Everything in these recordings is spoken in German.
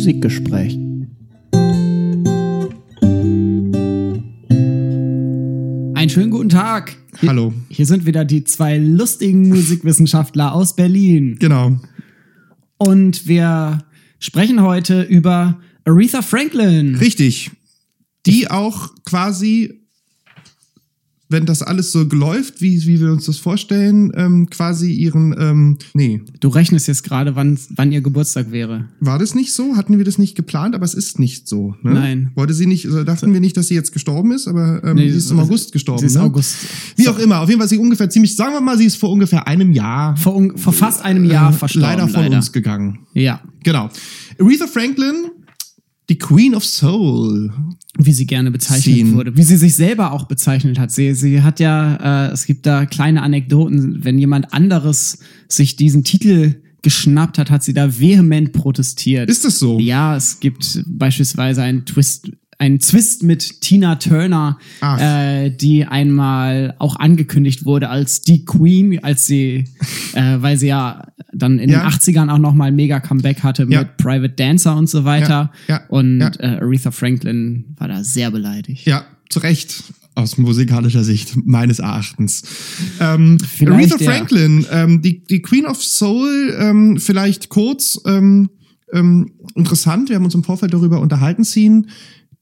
Musikgespräch. Einen schönen guten Tag. Hier, Hallo. Hier sind wieder die zwei lustigen Musikwissenschaftler aus Berlin. Genau. Und wir sprechen heute über Aretha Franklin. Richtig. Die auch quasi, wenn das alles so läuft, wie, wie wir uns das vorstellen, ähm, quasi ihren, ähm, nee, Du rechnest jetzt gerade, wann, wann ihr Geburtstag wäre. war das nicht so? Hatten wir das nicht geplant? Aber es ist nicht so. Ne? Nein. Wollte sie nicht, also dachten wir nicht, dass sie jetzt gestorben ist, aber ähm, Nee, sie ist im August gestorben. Sie ist ne? August. Wie auch immer, auf jeden Fall sie ungefähr ziemlich, sagen wir mal, sie ist vor ungefähr einem Jahr Vor, un- vor fast einem Jahr äh, verstorben. leider von uns gegangen. Ja, Genau. Aretha Franklin, die Queen of Soul. Wie sie gerne bezeichnet Scene. wurde, wie sie sich selber auch bezeichnet hat. Sie, sie hat ja, äh, es gibt da kleine Anekdoten, wenn jemand anderes sich diesen Titel geschnappt hat, hat sie da vehement protestiert. Ist das so? Ja, es gibt beispielsweise einen Twist, einen Twist mit Tina Turner, Ach. äh, die einmal auch angekündigt wurde als die Queen, als sie, äh, weil sie ja dann in Ja. den 80ern auch nochmal mega Comeback hatte Ja. mit Private Dancer und so weiter. Ja, und. Äh, Aretha Franklin war da sehr beleidigt. Ja, zu Recht. Aus musikalischer Sicht, meines Erachtens. Ähm, Vielleicht, Aretha ja. Franklin, ähm, die, die Queen of Soul, ähm, vielleicht kurz ähm, ähm, interessant, wir haben uns im Vorfeld darüber unterhalten, Scene,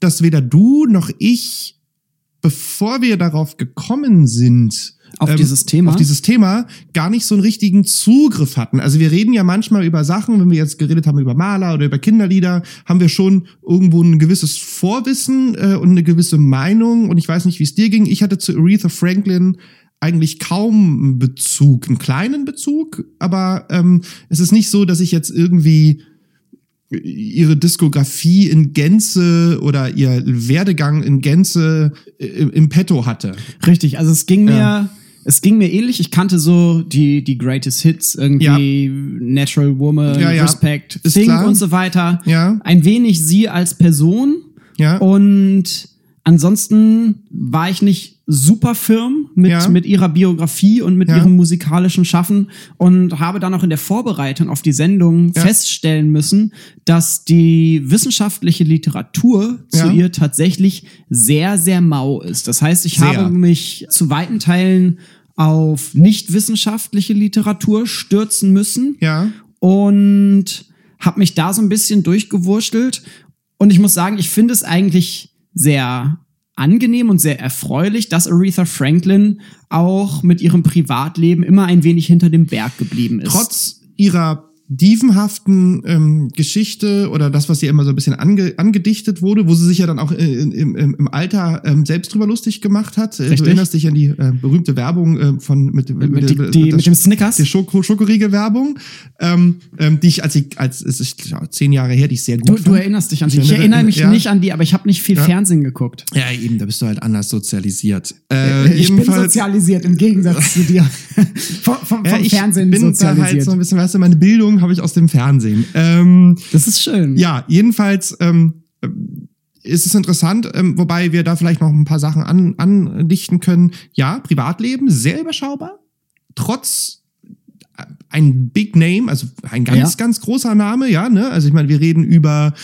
dass weder du noch ich, bevor wir darauf gekommen sind, Auf dieses Thema? auf dieses Thema gar nicht so einen richtigen Zugriff hatten. Also wir reden ja manchmal über Sachen, wenn wir jetzt geredet haben über Maler oder über Kinderlieder, haben wir schon irgendwo ein gewisses Vorwissen äh, und eine gewisse Meinung. Und ich weiß nicht, wie es dir ging. Ich hatte zu Aretha Franklin eigentlich kaum einen Bezug, einen kleinen Bezug, aber ähm, es ist nicht so, dass ich jetzt irgendwie ihre Diskografie in Gänze oder ihr Werdegang in Gänze äh, im, im Petto hatte. Richtig, also es ging mir, es ging mir ähnlich. Ich kannte so die, die Greatest Hits, irgendwie Natural Woman, Ja, ja. Respect, klar. und so weiter. Ja. Ein wenig sie als Person. Ja. Und ansonsten war ich nicht super firm mit, Ja. mit ihrer Biografie und mit Ja. ihrem musikalischen Schaffen und habe dann auch in der Vorbereitung auf die Sendung Ja. feststellen müssen, dass die wissenschaftliche Literatur zu ihr tatsächlich sehr, sehr mau ist. Das heißt, ich Sehr. habe mich zu weiten Teilen auf nicht wissenschaftliche Literatur stürzen müssen Ja. und habe mich da so ein bisschen durchgewurschtelt. Und ich muss sagen, ich finde es eigentlich sehr angenehm und sehr erfreulich, dass Aretha Franklin auch mit ihrem Privatleben immer ein wenig hinter dem Berg geblieben ist. trotz ihrer dievenhaften ähm, Geschichte oder das, was ihr immer so ein bisschen ange angedichtet wurde, wo sie sich ja dann auch äh, im, im Alter ähm, selbst drüber lustig gemacht hat. Äh, Du Richtig. erinnerst dich an die äh, berühmte Werbung äh, von mit, mit, mit, die, die, mit dem Snickers. die Schoko Schokoriegel-Werbung, ähm, ähm, die ich als ich als es ist ja, zehn Jahre her, die ich sehr gut Du, fand. du erinnerst dich an sie. Ich Ich erinnere mich ja. nicht an die, aber ich habe nicht viel Ja. Fernsehen geguckt. Ja, eben, da bist du halt anders sozialisiert. Äh, ich bin sozialisiert im Gegensatz zu dir. vom vom, Ja, vom ich Fernsehen bin da sozialisiert. halt so ein bisschen, weißt du, meine Bildung habe ich aus dem Fernsehen. Ähm, das ist schön. Ja, jedenfalls ähm, ist es interessant, ähm, wobei wir da vielleicht noch ein paar Sachen an, andichten können. Ja, Privatleben, sehr überschaubar, trotz ein Big Name, also ein ganz, Ja. ganz großer Name, ja, ne? Also ich meine, wir reden über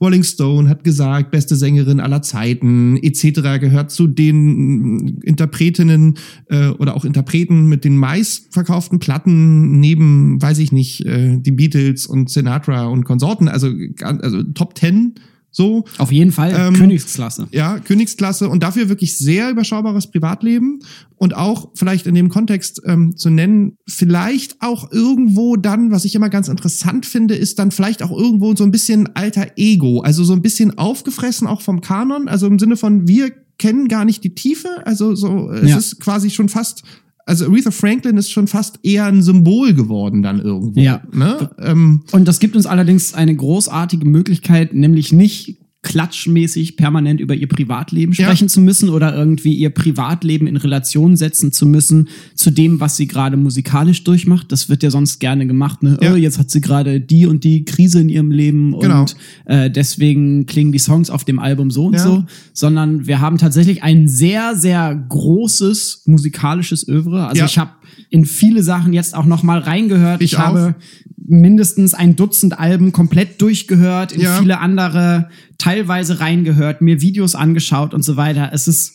Rolling Stone, hat gesagt, beste Sängerin aller Zeiten, etc. gehört zu den äh, Interpretinnen äh, oder auch Interpreten mit den meistverkauften Platten neben, weiß ich nicht, äh, die Beatles und Sinatra und Konsorten, also, also Top Ten so. Auf jeden Fall Ähm, Königsklasse. Ja, Königsklasse und dafür wirklich sehr überschaubares Privatleben und auch vielleicht in dem Kontext ähm, zu nennen, vielleicht auch irgendwo dann, was ich immer ganz interessant finde, ist dann vielleicht auch irgendwo so ein bisschen alter Ego, also so ein bisschen aufgefressen auch vom Kanon, also im Sinne von wir kennen gar nicht die Tiefe, also so es Ja. ist quasi schon fast also Aretha Franklin ist schon fast eher ein Symbol geworden dann irgendwo. Ja. Ne? Ähm, Und das gibt uns allerdings eine großartige Möglichkeit, nämlich nicht klatschmäßig permanent über ihr Privatleben Ja. sprechen zu müssen oder irgendwie ihr Privatleben in Relation setzen zu müssen zu dem, was sie gerade musikalisch durchmacht. Das wird ja sonst gerne gemacht. Ne? Ja. Oh, jetzt hat sie gerade die und die Krise in ihrem Leben Genau. und äh, deswegen klingen die Songs auf dem Album so und Ja. so, sondern wir haben tatsächlich ein sehr, sehr großes musikalisches Övre. Also Ja. ich habe in viele Sachen jetzt auch noch mal reingehört. Ich ich habe mindestens ein Dutzend Alben komplett durchgehört, in Ja. viele andere teilweise reingehört, mir Videos angeschaut und so weiter. Es ist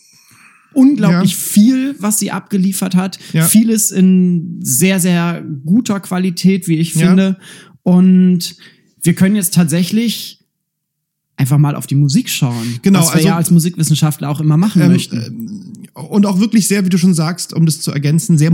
unglaublich Ja. viel, was sie abgeliefert hat. Ja. Vieles in sehr, sehr guter Qualität, wie ich finde. Und wir können jetzt tatsächlich einfach mal auf die Musik schauen. Genau, was wir also- ja als Musikwissenschaftler auch immer machen Ähm, möchten. Und auch wirklich sehr, wie du schon sagst, um das zu ergänzen, sehr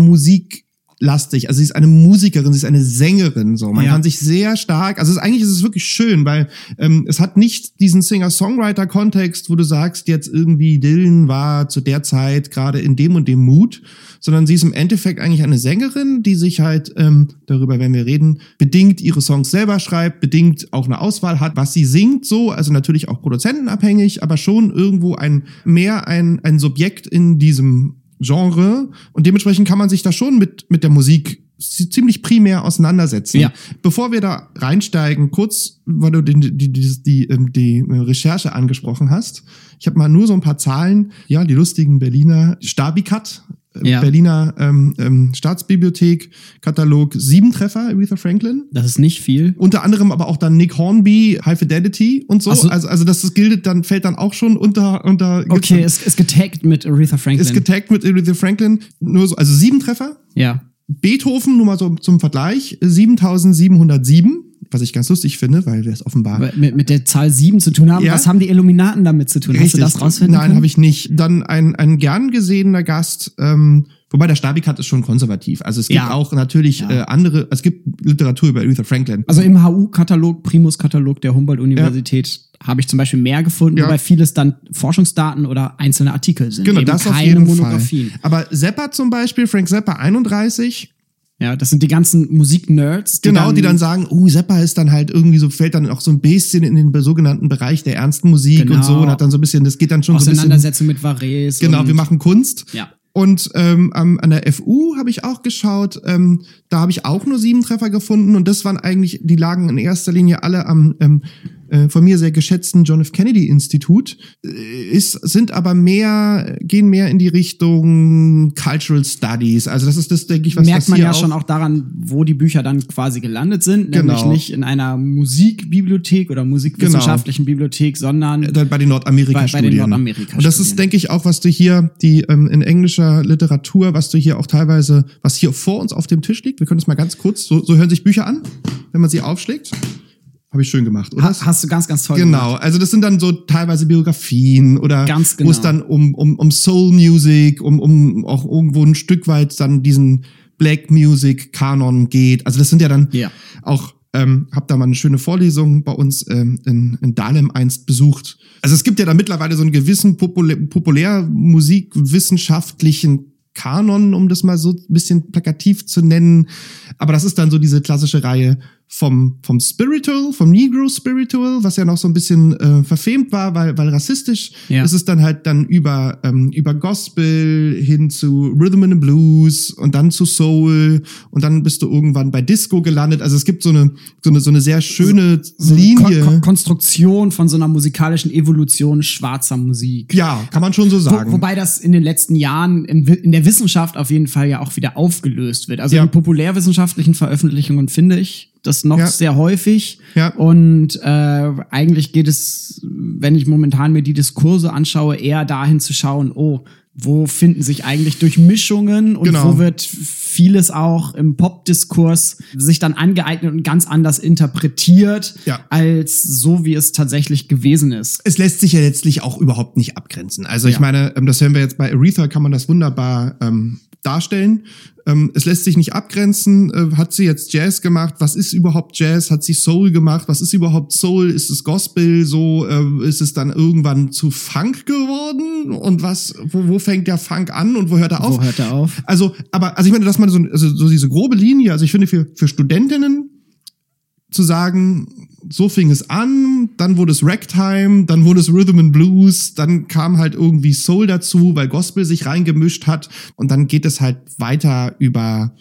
musiklastig. Also sie ist eine Musikerin, sie ist eine Sängerin. So, man Ja. kann sich sehr stark. Also es, ist- eigentlich ist es wirklich schön, weil ähm, es hat nicht diesen Singer-Songwriter-Kontext, wo du sagst, jetzt irgendwie Dylan war zu der Zeit gerade in dem und dem Mut, sondern sie ist im Endeffekt eigentlich eine Sängerin, die sich halt ähm, darüber, wenn wir reden, bedingt ihre Songs selber schreibt, bedingt auch eine Auswahl hat, was sie singt, so, also natürlich auch produzentenabhängig, aber schon irgendwo ein mehr ein ein Subjekt in diesem Genre und dementsprechend kann man sich da schon mit mit der Musik zi- ziemlich primär auseinandersetzen. Ja. Bevor wir da reinsteigen, kurz, weil du die, die, die, ähm, die äh, Recherche angesprochen hast. Ich habe mal nur so ein paar Zahlen, ja, die lustigen Berliner Stabikat, äh, Ja. Berliner ähm, ähm, Staatsbibliothek, Katalog, sieben Treffer, Aretha Franklin. Das ist nicht viel. Unter anderem aber auch dann Nick Hornby, High Fidelity und so. So. Also, also das ist, gilt dann, fällt dann auch schon unter, unter Okay, ist, ist getaggt mit Aretha Franklin. ist getaggt mit Aretha Franklin. Nur so, also sieben Treffer. ja. Beethoven, nur mal so zum Vergleich, 7707, was ich ganz lustig finde, weil wir es offenbar. Mit, mit der Zahl 7 zu tun haben. Ja. Was haben die Illuminaten damit zu tun? Hast du das rausfinden Nein, habe ich nicht. Dann ein, ein gern gesehener Gast, ähm, wobei der Stabikat ist schon konservativ. Also es gibt Ja. auch natürlich Ja. äh, andere, es gibt Literatur über Aretha Franklin. Also im HU-Katalog, Primus-Katalog der Humboldt-Universität habe ich zum Beispiel mehr gefunden, Ja. wobei vieles dann Forschungsdaten oder einzelne Artikel sind. Genau, eben das auf keine jeden Monographien. Fall. Aber Zappa zum Beispiel, Frank Zappa 31, Ja, das sind die ganzen Musik-Nerds. Genau, die dann sagen, oh, Zappa ist dann halt irgendwie so, fällt dann auch so ein bisschen in den sogenannten Bereich der ernsten Musik Genau. und so und hat dann so ein bisschen, das geht dann schon so ein bisschen. Auseinandersetzung mit Varese. Genau, wir machen Kunst. Ja. Und ähm, an der FU habe ich auch geschaut, ähm, da habe ich auch nur sieben Treffer gefunden und das waren eigentlich, die lagen in erster Linie alle am ähm, äh, von mir sehr geschätzten John F. Kennedy Institut, äh, ist, sind aber mehr, gehen mehr in die Richtung Cultural Studies. Also das ist das, denke ich, was merkt was man ja schon auch daran, wo die Bücher dann quasi gelandet sind. Nämlich Genau. nicht in einer Musikbibliothek oder musikwissenschaftlichen Bibliothek, sondern Äh, bei den Nordamerika-Studien. Bei- bei den Nordamerika-Studien. Und das ist, denke ich, auch, was du hier, die ähm, in englischer Literatur, was du hier auch teilweise, was hier vor uns auf dem Tisch liegt. Wir können das mal ganz kurz, so, so hören sich Bücher an, wenn man sie aufschlägt. Habe ich schön gemacht, oder? ha, hast du ganz, ganz toll Genau, also das sind dann so teilweise Biografien oder Ganz wo es genau. dann um, um, um Soul Music, um, um auch irgendwo ein Stück weit dann diesen Black Music Kanon geht. Also das sind ja dann Ja. auch, ähm, hab da mal eine schöne Vorlesung bei uns ähm, in, in Dahlem einst besucht. Also es gibt ja da mittlerweile so einen gewissen populär, populärmusikwissenschaftlichen Kanon, um das mal so ein bisschen plakativ zu nennen. Aber das ist dann so diese klassische Reihe vom, vom Spiritual, vom Negro Spiritual, was ja noch so ein bisschen äh, verfemt war, weil, weil rassistisch. Ja. Es ist dann halt dann über, ähm, über Gospel hin zu Rhythm and Blues und dann zu Soul und dann bist du irgendwann bei Disco gelandet. Also es gibt so eine, so eine, so eine sehr schöne So Linie. Kon Kon Konstruktion von so einer musikalischen Evolution schwarzer Musik. ja, kann man schon so sagen. Wo, wobei das in den letzten Jahren Wi- in der Wissenschaft auf jeden Fall ja auch wieder aufgelöst wird. Also Ja. in populärwissenschaftlichen Veröffentlichungen finde ich das noch Ja. sehr häufig. Ja. Und äh, eigentlich geht es, wenn ich momentan mir die Diskurse anschaue, eher dahin zu schauen, oh, wo finden sich eigentlich Durchmischungen und Genau. wo wird vieles auch im Pop-Diskurs sich dann angeeignet und ganz anders interpretiert, Ja. als so, wie es tatsächlich gewesen ist. es lässt sich ja letztlich auch überhaupt nicht abgrenzen. Also ich Ja. meine, ähm, das hören wir jetzt bei Aretha, kann man das wunderbar ähm, darstellen. Ähm, es lässt sich nicht abgrenzen. Äh, hat sie jetzt Jazz gemacht? Was ist überhaupt Jazz? Hat sie Soul gemacht? Was ist überhaupt Soul? Ist es Gospel? So äh, ist es dann irgendwann zu Funk geworden? Und was? Wo, wo fängt der Funk an und wo hört er auf? Wo hört er auf? Also, aber, also ich meine, dass man so, also so diese grobe Linie, also ich finde für, für Studentinnen zu sagen, so fing es an, dann wurde es Ragtime, dann wurde es Rhythm and Blues, dann kam halt irgendwie Soul dazu, weil Gospel sich reingemischt hat und dann geht es halt weiter über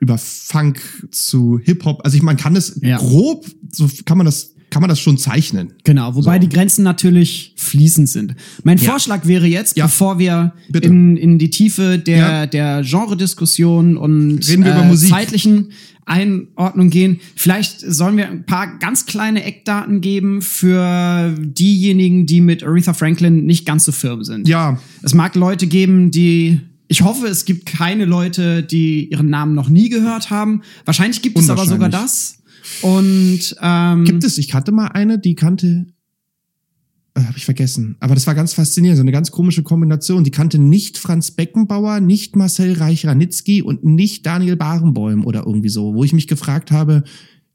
über Funk zu Hip Hop. Also ich man kann es Ja. grob, so kann man das kann man das schon zeichnen. Genau, wobei So. die Grenzen natürlich fließend sind. Mein Ja. Vorschlag wäre jetzt, Ja. bevor wir Bitte. in, in die Tiefe der, Ja. der Genre-Diskussion und Reden wir über Musik. zeitlichen Einordnung gehen, vielleicht sollen wir ein paar ganz kleine Eckdaten geben für diejenigen, die mit Aretha Franklin nicht ganz so firm sind. Ja, Es mag Leute geben, die. Ich hoffe, es gibt keine Leute, die ihren Namen noch nie gehört haben. Wahrscheinlich gibt es aber sogar das. Und ähm, gibt es, ich kannte mal eine, die kannte, äh, habe ich vergessen, aber das war ganz faszinierend, so eine ganz komische Kombination. Die kannte nicht Franz Beckenbauer, nicht Marcel Reich-Ranitzky und nicht Daniel Barenboim oder irgendwie so, wo ich mich gefragt habe,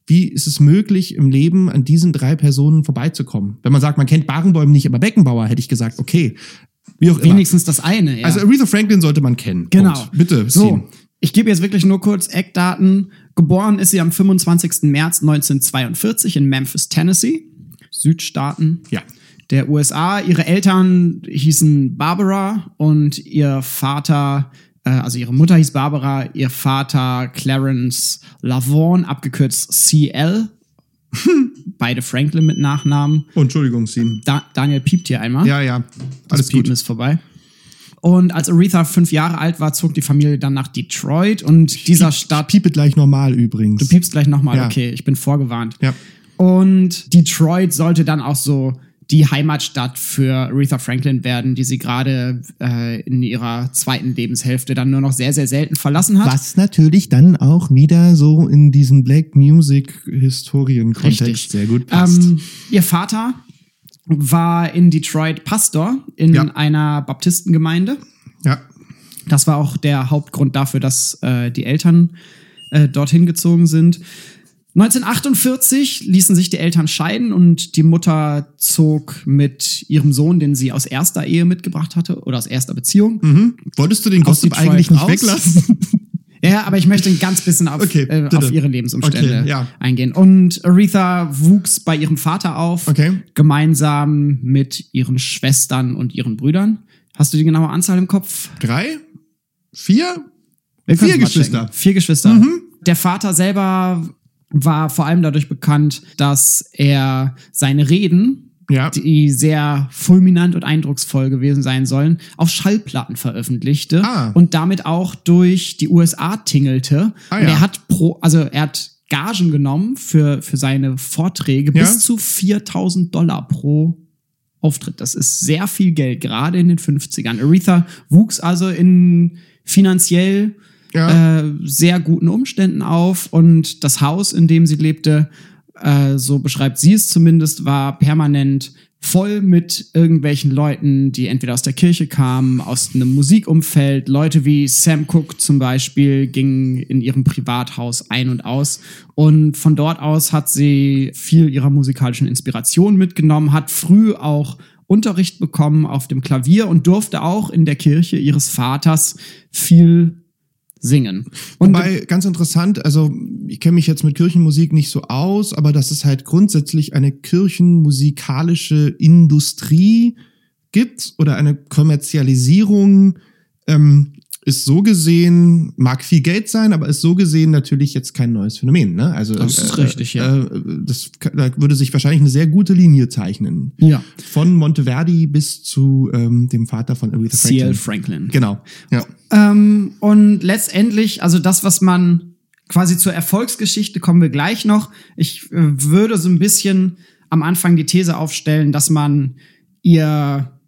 wie ist es möglich, im Leben an diesen drei Personen vorbeizukommen? Wenn man sagt, man kennt Barenboim nicht, aber Beckenbauer, hätte ich gesagt, okay. Wie auch immer. wenigstens das eine. Ja. Also Aretha Franklin sollte man kennen. Genau. Punkt. Bitte, So, ich gebe jetzt wirklich nur kurz Eckdaten. Geboren ist sie am 25. März 1942 in Memphis, Tennessee, Südstaaten Ja. der USA. Ihre Eltern hießen Barbara und ihr Vater, äh, also ihre Mutter hieß Barbara, ihr Vater Clarence Lavaughn, abgekürzt CL. Beide Franklin mit Nachnamen. Oh, Entschuldigung, Steen. Da Daniel piept hier einmal. Ja, ja. Das Alles Piepen gut. ist vorbei. Und als Aretha fünf Jahre alt war, zog die Familie dann nach Detroit und dieser Stadt. Piepe gleich normal übrigens. Du piepst gleich nochmal, Ja. okay, ich bin vorgewarnt. Ja. Und Detroit sollte dann auch so die Heimatstadt für Aretha Franklin werden, die sie gerade äh, in ihrer zweiten Lebenshälfte dann nur noch sehr, sehr selten verlassen hat. Was natürlich dann auch wieder so in diesen Black Music Historien-Kontext sehr gut passt. Ähm, ihr Vater war in Detroit Pastor in Ja. einer Baptistengemeinde. ja. Das war auch der Hauptgrund dafür, dass äh, die Eltern äh, dorthin gezogen sind. 1948 ließen sich die Eltern scheiden und die Mutter zog mit ihrem Sohn, den sie aus erster Ehe mitgebracht hatte oder aus erster Beziehung. Mhm. Wolltest du den Gossip eigentlich nicht raus? weglassen? Ja, aber ich möchte ein ganz bisschen auf, Okay, äh, auf ihre Lebensumstände Okay, ja. eingehen. Und Aretha wuchs bei ihrem Vater auf, Okay. gemeinsam mit ihren Schwestern und ihren Brüdern. Hast du die genaue Anzahl im Kopf? Drei? Vier? Vier Geschwister. Mhm. checken. Vier Geschwister. Der Vater selber war vor allem dadurch bekannt, dass er seine Reden, Ja. die sehr fulminant und eindrucksvoll gewesen sein sollen, auf Schallplatten veröffentlichte Ah. und damit auch durch die USA tingelte. Ah, und ja. er hat pro, also er hat Gagen genommen für, für seine Vorträge Ja. bis zu 4000 Dollar pro Auftritt. Das ist sehr viel Geld, gerade in den 50ern. Aretha wuchs also in finanziell Ja. äh, sehr guten Umständen auf und das Haus, in dem sie lebte, äh, so beschreibt sie es zumindest, war permanent voll mit irgendwelchen Leuten, die entweder aus der Kirche kamen, aus einem Musikumfeld. Leute wie Sam Cooke zum Beispiel gingen in ihrem Privathaus ein und aus. Und von dort aus hat sie viel ihrer musikalischen Inspiration mitgenommen, hat früh auch Unterricht bekommen auf dem Klavier und durfte auch in der Kirche ihres Vaters viel singen. Und Wobei, ganz interessant, also ich kenne mich jetzt mit Kirchenmusik nicht so aus, aber dass es halt grundsätzlich eine kirchenmusikalische Industrie gibt oder eine Kommerzialisierung, ähm, ist so gesehen, mag viel Geld sein, aber ist so gesehen natürlich jetzt kein neues Phänomen. Ne? Also Das ist richtig, ja. Äh, das da würde sich wahrscheinlich eine sehr gute Linie zeichnen. ja, Von Monteverdi bis zu ähm, dem Vater von Aretha C.L. Franklin. Franklin. Genau. Ja. Ähm, und letztendlich, also das, was man quasi zur Erfolgsgeschichte kommen wir gleich noch. Ich äh, würde so ein bisschen am Anfang die These aufstellen, dass man ihr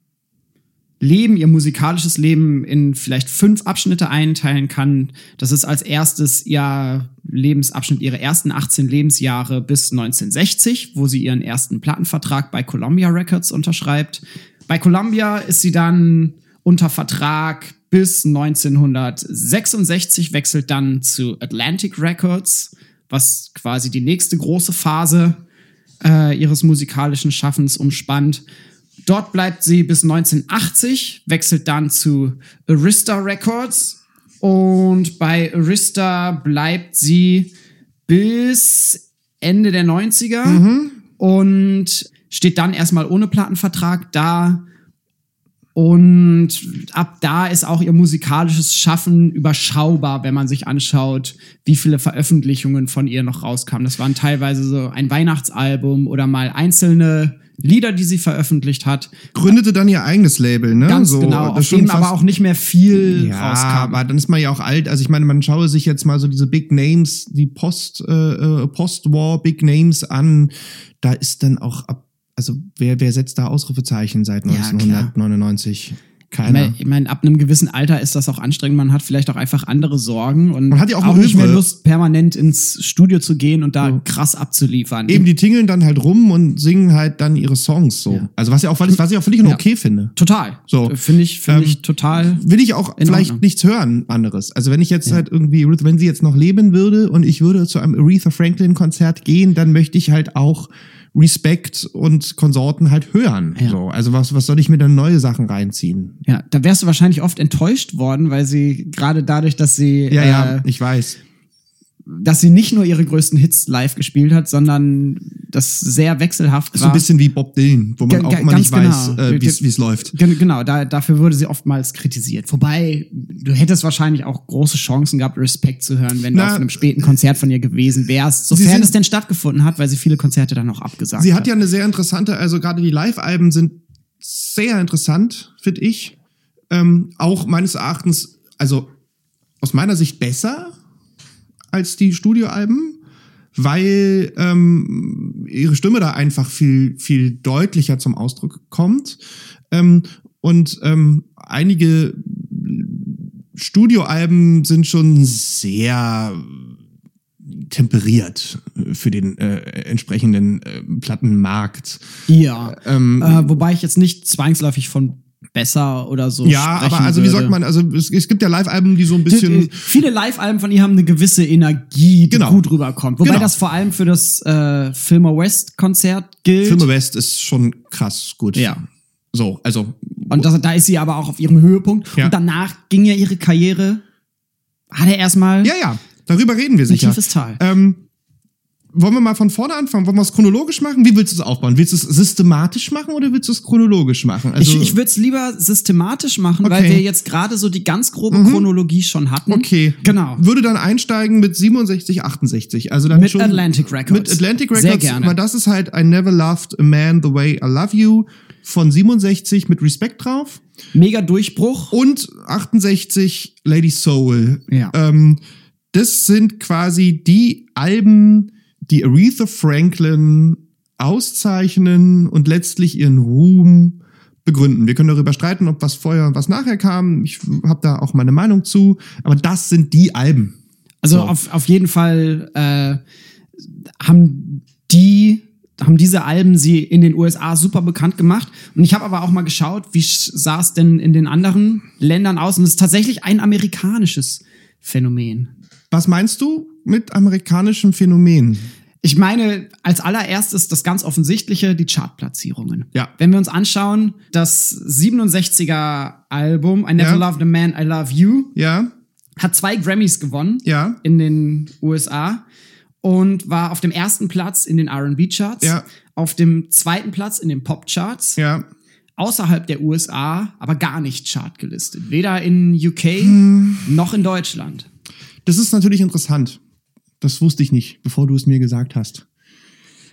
Leben, ihr musikalisches Leben in vielleicht fünf Abschnitte einteilen kann. Das ist als erstes ihr Lebensabschnitt, ihre ersten 18 Lebensjahre bis 1960, wo sie ihren ersten Plattenvertrag bei Columbia Records unterschreibt. Bei Columbia ist sie dann unter Vertrag bis 1966, wechselt dann zu Atlantic Records, was quasi die nächste große Phase äh, ihres musikalischen Schaffens umspannt. Dort bleibt sie bis 1980, wechselt dann zu Arista Records und bei Arista bleibt sie bis Ende der 90er und steht dann erstmal ohne Plattenvertrag da Und ab da ist auch ihr musikalisches Schaffen überschaubar, wenn man sich anschaut, wie viele Veröffentlichungen von ihr noch rauskamen. Das waren teilweise so ein Weihnachtsalbum oder mal einzelne Lieder, die sie veröffentlicht hat. Gründete dann ihr eigenes Label, ne? Ganz so, genau, auf dem aber auch nicht mehr viel ja, rauskam. aber dann ist man ja auch alt. Also ich meine, man schaue sich jetzt mal so diese Big Names, die Post, äh, äh Post-War Big Names an. Da ist dann auch ab also wer, wer setzt da Ausrufezeichen seit 1999? Ja, Keiner. Ich meine, ab einem gewissen Alter ist das auch anstrengend. Man hat vielleicht auch einfach andere Sorgen und man hat ja auch, auch nicht mehr Lust, permanent ins Studio zu gehen und da ja. krass abzuliefern. Eben, die tingeln dann halt rum und singen halt dann ihre Songs so. Ja. Also was ich auch, was ich auch völlig ja. okay finde. Total. So. Finde ich, finde ähm, ich total. Will ich auch vielleicht Ordnung. nichts hören anderes. Also wenn ich jetzt halt irgendwie, wenn sie jetzt noch leben würde und ich würde zu einem Aretha Franklin Konzert gehen, dann möchte ich halt auch Respect und Konsorten halt hören. Ja. So, also was, was soll ich mir dann neue Sachen reinziehen? Ja, da wärst du wahrscheinlich oft enttäuscht worden, weil sie gerade dadurch, dass sie. Ja, äh, ja, ich weiß dass sie nicht nur ihre größten Hits live gespielt hat, sondern das sehr wechselhaft war. So ein bisschen wie Bob Dylan, wo man auch immer nicht genau. weiß, äh, wie es läuft. Genau, da, dafür wurde sie oftmals kritisiert. Wobei, du hättest wahrscheinlich auch große Chancen gehabt, Respekt zu hören, wenn Na, du auf einem späten Konzert von ihr gewesen wärst, sofern es denn stattgefunden hat, weil sie viele Konzerte dann auch abgesagt hat. Sie hat ja eine sehr interessante, also gerade die Live-Alben sind sehr interessant, finde ich. Ähm, auch meines Erachtens, also aus meiner Sicht besser als die Studioalben, weil ähm, ihre Stimme da einfach viel, viel deutlicher zum Ausdruck kommt. Ähm, und ähm, einige Studioalben sind schon sehr temperiert für den äh, entsprechenden äh, Plattenmarkt. Ja. Ähm, äh, wobei ich jetzt nicht zwangsläufig von besser oder so. Ja, aber also wie sagt man, also es, es gibt ja Live-Alben, die so ein bisschen. Viele Live-Alben von ihr haben eine gewisse Energie, die genau. gut rüberkommt. Wobei genau. das vor allem für das äh, Filmer West-Konzert gilt. Filmer West ist schon krass gut. Ja. So, also. Und das, da ist sie aber auch auf ihrem Höhepunkt. Ja. Und danach ging ja ihre Karriere. Hat er erstmal. Ja, ja. Darüber reden wir sicher. Ein tiefes Tal. Ähm, wollen wir mal von vorne anfangen? Wollen wir es chronologisch machen? Wie willst du es aufbauen? Willst du es systematisch machen oder willst du es chronologisch machen? Also ich ich würde es lieber systematisch machen, okay. weil wir jetzt gerade so die ganz grobe mhm. Chronologie schon hatten. Okay. Genau. Würde dann einsteigen mit 67, 68. Also dann mit schon Atlantic Records. Mit Atlantic Records. Sehr gerne. Weil das ist halt I Never Loved a Man the Way I Love You von 67 mit Respekt drauf. Mega Durchbruch. Und 68 Lady Soul. Ja. Ähm, das sind quasi die Alben, die Aretha Franklin auszeichnen und letztlich ihren Ruhm begründen. Wir können darüber streiten, ob was vorher und was nachher kam. Ich habe da auch meine Meinung zu. Aber das sind die Alben. Also so. auf, auf jeden Fall äh, haben die haben diese Alben sie in den USA super bekannt gemacht. Und ich habe aber auch mal geschaut, wie sah es denn in den anderen Ländern aus? Und es ist tatsächlich ein amerikanisches Phänomen. Was meinst du mit amerikanischem Phänomen? Ich meine, als allererstes das ganz offensichtliche, die Chartplatzierungen. Ja. Wenn wir uns anschauen, das 67er Album I Never ja. Loved a Man, I Love You, ja. hat zwei Grammys gewonnen ja. in den USA und war auf dem ersten Platz in den R&B-Charts, ja. auf dem zweiten Platz in den Pop-Charts. Ja. Außerhalb der USA, aber gar nicht chartgelistet. Weder in UK hm. noch in Deutschland. Das ist natürlich interessant. Das wusste ich nicht, bevor du es mir gesagt hast.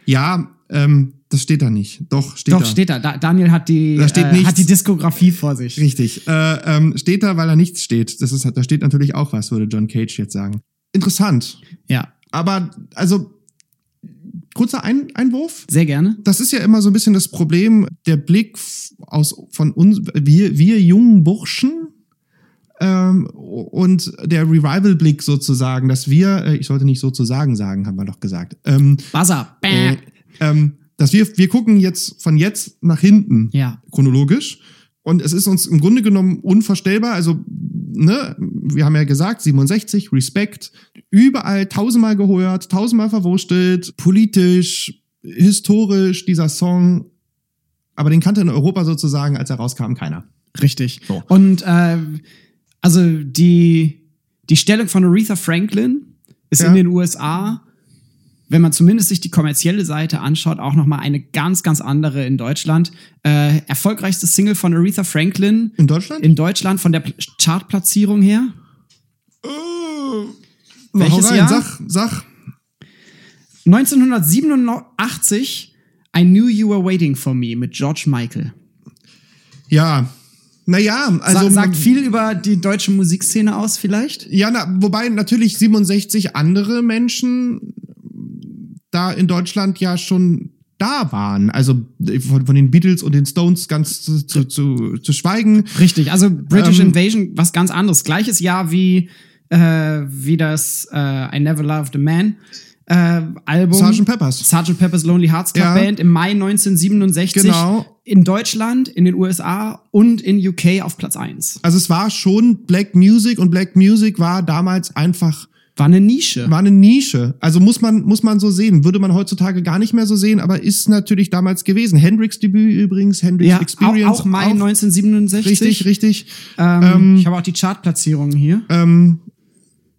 Ja, ähm, das steht da nicht. Doch, steht Doch, da. steht da. da. Daniel hat die, da äh, hat die Diskografie vor sich. Richtig. Äh, ähm, steht da, weil da nichts steht. Das ist, da steht natürlich auch was, würde John Cage jetzt sagen. Interessant. Ja. Aber, also, kurzer Ein Einwurf. Sehr gerne. Das ist ja immer so ein bisschen das Problem, der Blick aus, von uns, wir, wir jungen Burschen, ähm, und der Revival-Blick sozusagen, dass wir, äh, ich sollte nicht sozusagen sagen, haben wir doch gesagt. Ähm, Buzzer. Äh, ähm, dass wir, wir gucken jetzt von jetzt nach hinten ja. chronologisch. Und es ist uns im Grunde genommen unvorstellbar. Also, ne, wir haben ja gesagt, 67, Respekt, überall tausendmal gehört, tausendmal verwurstelt, politisch, historisch, dieser Song. Aber den kannte in Europa sozusagen, als er rauskam, keiner. Richtig. So. Und äh, also die, die Stellung von Aretha Franklin ist ja. in den USA wenn man zumindest sich die kommerzielle Seite anschaut, auch nochmal eine ganz, ganz andere in Deutschland. Äh, erfolgreichste Single von Aretha Franklin. In Deutschland? In Deutschland von der Pl- Chartplatzierung her. Hau Welches Jahr? Sag, sag. 1987 I Knew You Were Waiting for Me mit George Michael. Ja. Naja, Also also. sagt viel über die deutsche Musikszene aus, vielleicht? Ja, na, wobei natürlich 67 andere Menschen da in Deutschland ja schon da waren. Also von, von den Beatles und den Stones ganz zu, zu, zu, zu schweigen. Richtig, also British Ähm, Invasion, was ganz anderes. Gleiches Jahr wie, äh, wie das äh, I Never Loved a Man äh, Album. Sgt. Peppers. Sgt. Pepper's Lonely Hearts Club Ja. Band im Mai 1967 Genau. In Deutschland, in den USA und in UK auf Platz 1. Also es war schon Black Music und Black Music war damals einfach War eine Nische. war eine Nische. Also muss man muss man so sehen. Würde man heutzutage gar nicht mehr so sehen, aber ist natürlich damals gewesen. Hendrix Debüt übrigens, Hendrix ja, auch, Experience auch Mai 1967. Richtig, richtig. Ähm, Ähm, ich habe auch die Chartplatzierungen hier. Ähm,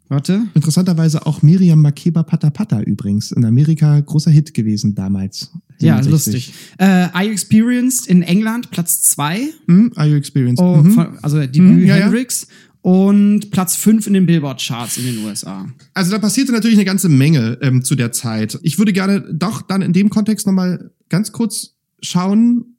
Warte. interessanterweise auch Miriam Makeba Patapata übrigens. In Amerika großer Hit gewesen damals. Ja, 67. lustig. Äh, I Experienced in England Platz 2. Hm, Are you experienced? Oh, mhm. von, also Debüt Mhm, ja, ja. Hendrix. Und Platz 5 in den Billboard-Charts in den USA. Also da passierte natürlich eine ganze Menge ähm, zu der Zeit. Ich würde gerne doch dann in dem Kontext nochmal ganz kurz schauen,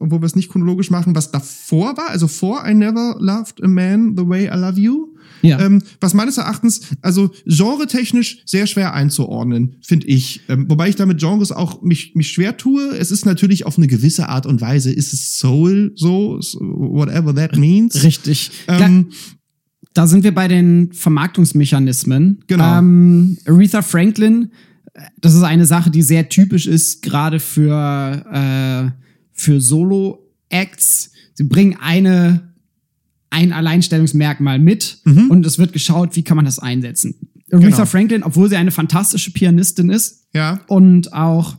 obwohl wir es nicht chronologisch machen, was davor war. Also vor I Never Loved a Man the Way I Love You. Ja. Ähm, was meines Erachtens, also genretechnisch sehr schwer einzuordnen, finde ich. Ähm, wobei ich damit Genres auch mich, mich schwer tue. Es ist natürlich auf eine gewisse Art und Weise, ist es Soul, so, whatever that means. Richtig. Ähm, da sind wir bei den Vermarktungsmechanismen. Genau. Ähm, Aretha Franklin, das ist eine Sache, die sehr typisch ist, gerade für, äh, für Solo-Acts. Sie bringen eine, ein Alleinstellungsmerkmal mit und es wird geschaut, wie kann man das einsetzen. Aretha Mhm. Genau. Franklin, obwohl sie eine fantastische Pianistin ist ja. und auch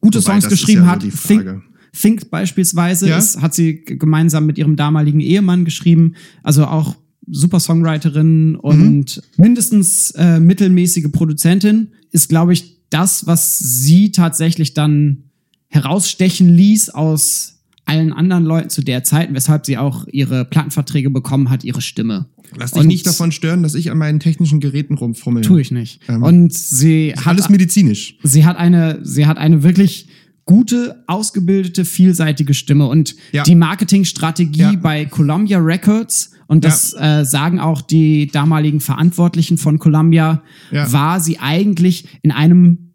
gute Wobei, Songs ist geschrieben ja hat, Think. Think beispielsweise, Ja. das hat sie gemeinsam mit ihrem damaligen Ehemann geschrieben. Also auch super Songwriterin und mindestens äh, mittelmäßige Produzentin ist, glaube ich, das, was sie tatsächlich dann herausstechen ließ aus allen anderen Leuten zu der Zeit, weshalb sie auch ihre Plattenverträge bekommen hat, ihre Stimme. Lass dich Und- nicht davon stören, dass ich an meinen technischen Geräten rumfummel. Tue ich nicht. Ähm, und sie hat Alles medizinisch. sie hat eine, sie hat eine wirklich gute, ausgebildete, vielseitige Stimme und Ja. die Marketingstrategie Ja. bei Columbia Records und das äh, sagen auch die damaligen Verantwortlichen von Columbia, Ja. war sie eigentlich in einem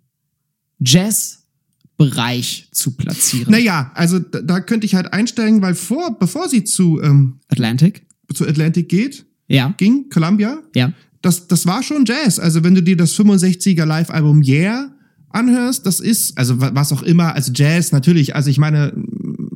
Jazz-Bereich zu platzieren. Naja, also da, da könnte ich halt einsteigen, weil vor, bevor sie zu, ähm, Atlantic? zu Atlantic geht, Ja, ging, Columbia, ja. das, das war schon Jazz. Also wenn du dir das 65er Live-Album Yeah anhörst, das ist, also wa- was auch immer, also Jazz natürlich, also ich meine,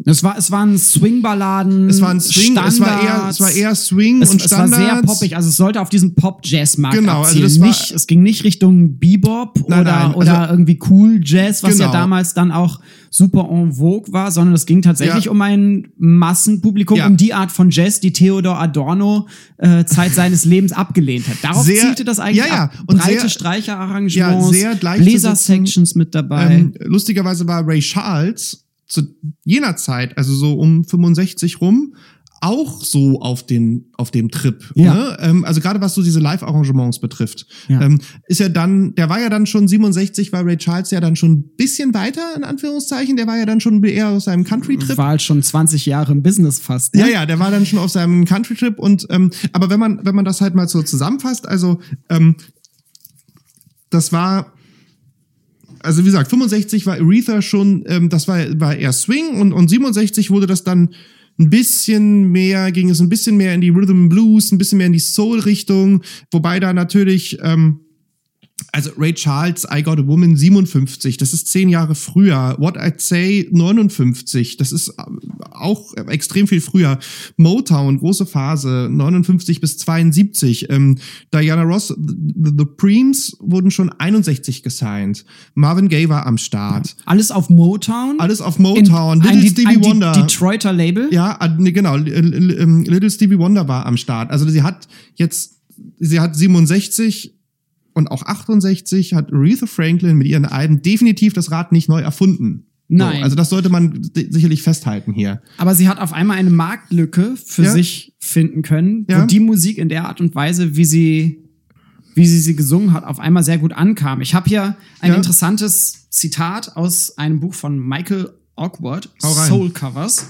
Es war, es waren Swing-Balladen. es war ein Swing, es war eher, es war Standards. eher Swing es, und es war Standards. sehr poppig, also es sollte auf diesen Pop-Jazz-Markt Genau, also abzielen. das war- nicht, es ging nicht Richtung Bebop Nein, oder, nein, also- oder irgendwie cool Jazz, was ja Genau. damals dann auch super en vogue war, sondern es ging tatsächlich Ja. um ein Massenpublikum, Ja. um die Art von Jazz, die Theodor Adorno äh, Zeit seines Lebens abgelehnt hat. Darauf Sehr- zielte das eigentlich ja, ja. ab. Und Breite sehr- Streicherarrangements, ja, Bläser-Sections mit dabei. Ähm, lustigerweise war Ray Charles zu jener Zeit, also so um 65 rum, auch so auf den auf dem Trip. Ja. Ne? Ähm, also gerade was so diese Live-Arrangements betrifft, Ja. ähm, ist ja dann, der war ja dann schon 67, war Ray Charles ja dann schon ein bisschen weiter in Anführungszeichen. Der war ja dann schon eher aus seinem Country-Trip. war halt schon 20 Jahre im Business fast. Ne? Ja, ja, der war dann schon auf seinem Country-Trip und ähm, aber wenn man, wenn man das halt mal so zusammenfasst, also ähm, das war, also wie gesagt, 65 war Aretha schon, ähm, das war, war eher Swing und, und 67 wurde das dann ein bisschen mehr, ging es ein bisschen mehr in die Rhythm Blues, ein bisschen mehr in die Soul-Richtung, wobei da natürlich, ähm, also Ray Charles, I Got a Woman 57, das ist zehn Jahre früher. What I'd Say 59, das ist äh, auch extrem viel früher. Motown, große Phase, 59 bis 72. Ähm, Diana Ross, The, The Preems wurden schon 61 gesigned. Marvin Gaye war am Start. Alles auf Motown. Alles auf Motown. In, Little ein, Stevie ein Wonder. Detroiter Label. Ja, nee, genau. Ähm, Little Stevie Wonder war am Start. Also sie hat jetzt, sie hat 67 und auch 68 hat Aretha Franklin mit ihren Alben definitiv das Rad nicht neu erfunden. Nein. So, also das sollte man si- sicherlich festhalten hier. Aber sie hat auf einmal eine Marktlücke für Ja. sich finden können, Ja. wo die Musik in der Art und Weise, wie sie, wie sie sie gesungen hat, auf einmal sehr gut ankam. Ich habe hier ein Ja. interessantes Zitat aus einem Buch von Michael Awkward. Soul Covers.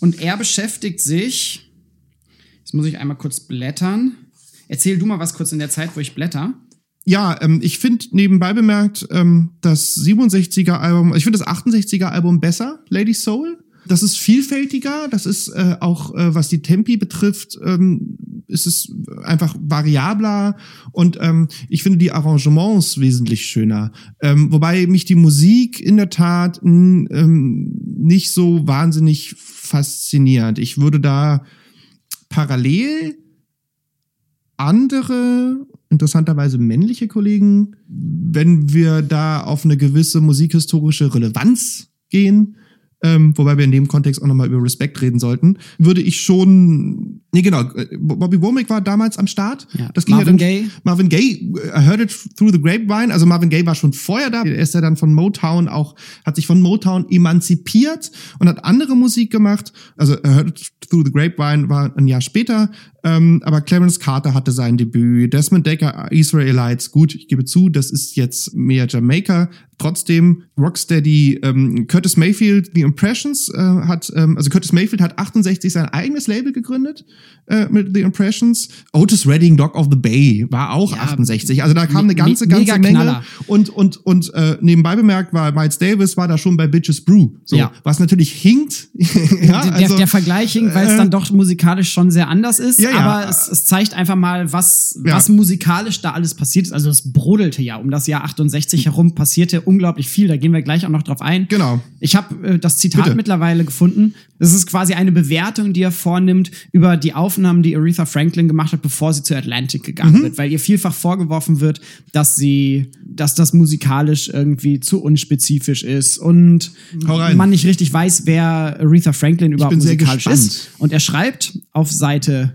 Und er beschäftigt sich, jetzt muss ich einmal kurz blättern. Erzähl du mal was kurz in der Zeit, wo ich blätter. Ja, ähm, ich finde nebenbei bemerkt ähm, das 67er Album, ich finde das 68er Album besser, Lady Soul. Das ist vielfältiger, das ist äh, auch, äh, was die Tempi betrifft, ähm, ist es einfach variabler und ähm, ich finde die Arrangements wesentlich schöner. Ähm, wobei mich die Musik in der Tat n, ähm, nicht so wahnsinnig fasziniert. Ich würde da parallel andere, interessanterweise männliche Kollegen, wenn wir da auf eine gewisse musikhistorische Relevanz gehen, ähm, wobei wir in dem Kontext auch nochmal über Respekt reden sollten, würde ich schon, nee genau, äh, Bobby Womack war damals am Start. Ja. Das ging Marvin ja dann, Gaye. Marvin Gaye, I heard it through the grapevine. Also Marvin Gaye war schon vorher da. Er ist ja dann von Motown auch, hat sich von Motown emanzipiert und hat andere Musik gemacht. Also I heard it through the grapevine war ein Jahr später. Ähm, aber Clarence Carter hatte sein Debüt. Desmond Decker, Israelites, gut, ich gebe zu, das ist jetzt mehr Jamaica. Trotzdem, Rocksteady, ähm, Curtis Mayfield, The Impressions, äh, hat, ähm, also Curtis Mayfield hat 68 sein eigenes Label gegründet äh, mit The Impressions. Otis Redding, Dog of the Bay, war auch Ja, 68. Also da kam eine ganze, mega ganze Menge. Knaller. Und, und, und äh, nebenbei bemerkt war Miles Davis war da schon bei Bitches Brew. So, Ja. was natürlich hinkt. ja, der, also, der Vergleich hinkt, weil es äh, dann doch musikalisch schon sehr anders ist. Ja, ja. Aber es, es zeigt einfach mal, was, was musikalisch da alles passiert ist. Also es brodelte ja um das Jahr 68 herum, passierte unglaublich viel. Da gehen wir gleich auch noch drauf ein. Genau. Ich habe äh, das Zitat Bitte. mittlerweile gefunden. Es ist quasi eine Bewertung, die er vornimmt über die Aufnahmen, die Aretha Franklin gemacht hat, bevor sie zu Atlantic gegangen Mhm. wird, weil ihr vielfach vorgeworfen wird, dass sie, dass das musikalisch irgendwie zu unspezifisch ist und man nicht richtig weiß, wer Aretha Franklin überhaupt musikalisch ist. Und er schreibt auf Seite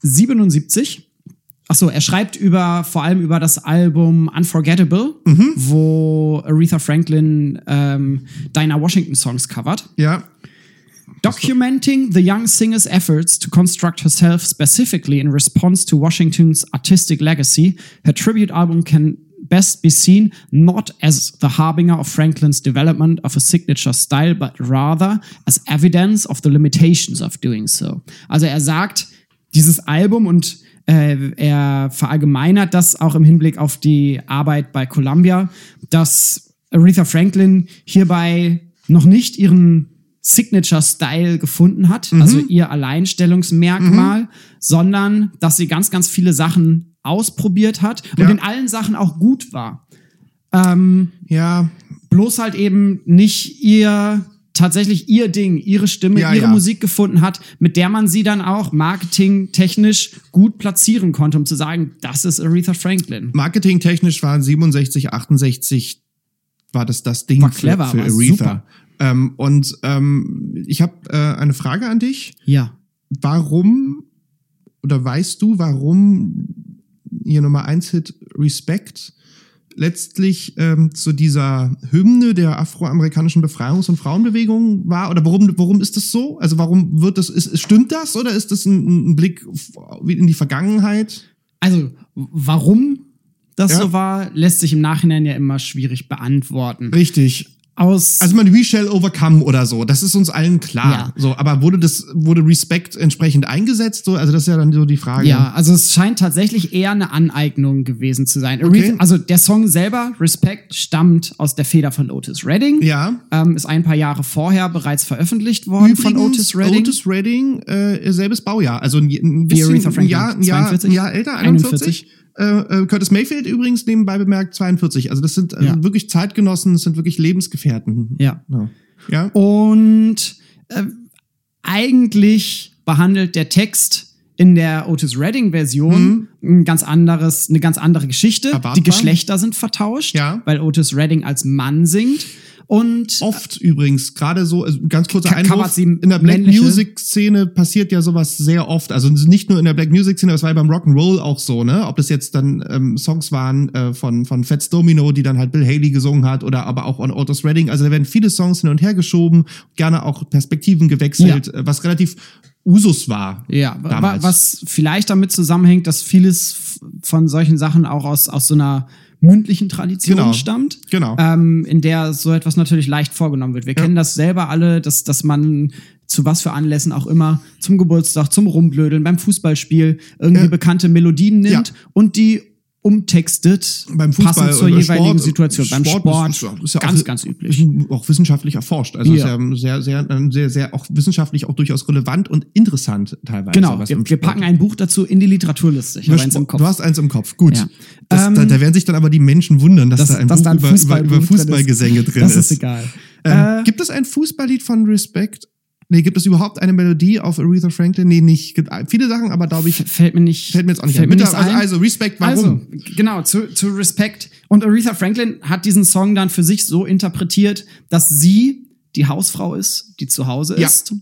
77 Ach so, er schreibt über vor allem über das Album Unforgettable, Mhm. wo Aretha Franklin ähm, Dinah Washington Songs covert. Ja. Documenting the young singer's efforts to construct herself specifically in response to Washington's artistic legacy, her tribute album can best be seen not as the harbinger of Franklin's development of a signature style, but rather as evidence of the limitations of doing so. Also er sagt, dieses Album und äh, er verallgemeinert das auch im Hinblick auf die Arbeit bei Columbia, dass Aretha Franklin hierbei noch nicht ihren Signature-Style gefunden hat, also ihr Alleinstellungsmerkmal, sondern dass sie ganz, ganz viele Sachen ausprobiert hat und Ja. in allen Sachen auch gut war. Ähm, Ja. bloß halt eben nicht ihr tatsächlich ihr Ding, ihre Stimme, Ja, ihre ja. Musik gefunden hat, mit der man sie dann auch marketingtechnisch gut platzieren konnte, um zu sagen, das ist Aretha Franklin. Marketingtechnisch waren 67, 68 war das das Ding War clever, für, für Aretha. super. Ähm, und ähm, ich habe äh, eine Frage an dich. Ja. Warum oder weißt du, warum ihr Nummer eins Hit Respect letztlich ähm, zu dieser Hymne der afroamerikanischen Befreiungs- und Frauenbewegung war? Oder warum, warum ist das so? Also warum wird das, ist, stimmt das oder ist das ein, ein Blick in die Vergangenheit? Also, warum das Ja. so war, lässt sich im Nachhinein ja immer schwierig beantworten. Richtig. Aus Also man, we shall overcome oder so, das ist uns allen klar. Ja. So, aber wurde das, wurde Respect entsprechend eingesetzt? So, also das ist ja dann so die Frage. Ja, also es scheint tatsächlich eher eine Aneignung gewesen zu sein. Okay. Also der Song selber, Respect, stammt aus der Feder von Otis Redding. Ja. Ähm, ist ein paar Jahre vorher bereits veröffentlicht worden von Otis Redding. Otis Redding, äh, selbes Baujahr, also ein, ein bisschen ein Jahr, ein Jahr, 42? ein Jahr älter, 41. Äh, äh, Curtis Mayfield übrigens nebenbei bemerkt 42. Also das sind also Ja. wirklich Zeitgenossen, das sind wirklich Lebensgefährten. Ja. Ja. ja? Und äh, eigentlich behandelt der Text in der Otis Redding Version ein ganz anderes, eine ganz andere Geschichte. Mhm. Erwartbar. Die Geschlechter sind vertauscht, Ja. weil Otis Redding als Mann singt. Und Oft übrigens, gerade so, also ganz kurzer Ka- Einwurf, covert sie in der Black Music Szene passiert ja sowas sehr oft. Also nicht nur in der Black Music Szene, das war ja beim Rock'n'Roll auch so, ne? Ob das jetzt dann ähm, Songs waren äh, von, von Fats Domino, die dann halt Bill Haley gesungen hat, oder aber auch on Otis Redding. Also da werden viele Songs hin und her geschoben, gerne auch Perspektiven gewechselt, äh, was relativ Usus war. Ja, damals. was vielleicht damit zusammenhängt, dass vieles von solchen Sachen auch aus, aus so einer mündlichen Tradition Genau. stammt, Genau. ähm, in der so etwas natürlich leicht vorgenommen wird. Wir kennen das selber alle, dass, dass man zu was für Anlässen auch immer, zum Geburtstag, zum Rumblödeln, beim Fußballspiel irgendwie Ja. bekannte Melodien nimmt Ja. und die umtextet, beim Fußball passend zur jeweiligen Sport, Situation. Beim Sport, ist, ist, ist ja ganz, auch, ganz üblich. Auch wissenschaftlich erforscht. Also Ja. ist ja sehr, sehr, sehr, sehr auch wissenschaftlich auch durchaus relevant und interessant teilweise. Genau, was wir, wir Sport- packen ein Buch dazu in die Literaturliste. Ich habe eins im Sport- Kopf. Du hast eins im Kopf, gut. Ja. Das, Ähm, da, da werden sich dann aber die Menschen wundern, dass, dass- da ein dass Buch da ein über, über, über drin ist. Fußballgesänge drin das ist. ist egal. Ähm, Äh, gibt es ein Fußballlied von Respect? Nee, gibt es überhaupt eine Melodie auf Aretha Franklin? Nee, nicht. Gibt viele Sachen, aber glaube ich, fällt mir nicht. fällt mir jetzt auch nicht fällt ein. mir also, ein. also Respect, warum? Also, genau, zu, zu Respect. Und Aretha Franklin hat diesen Song dann für sich so interpretiert, dass sie die Hausfrau ist, die zu Hause Ja. ist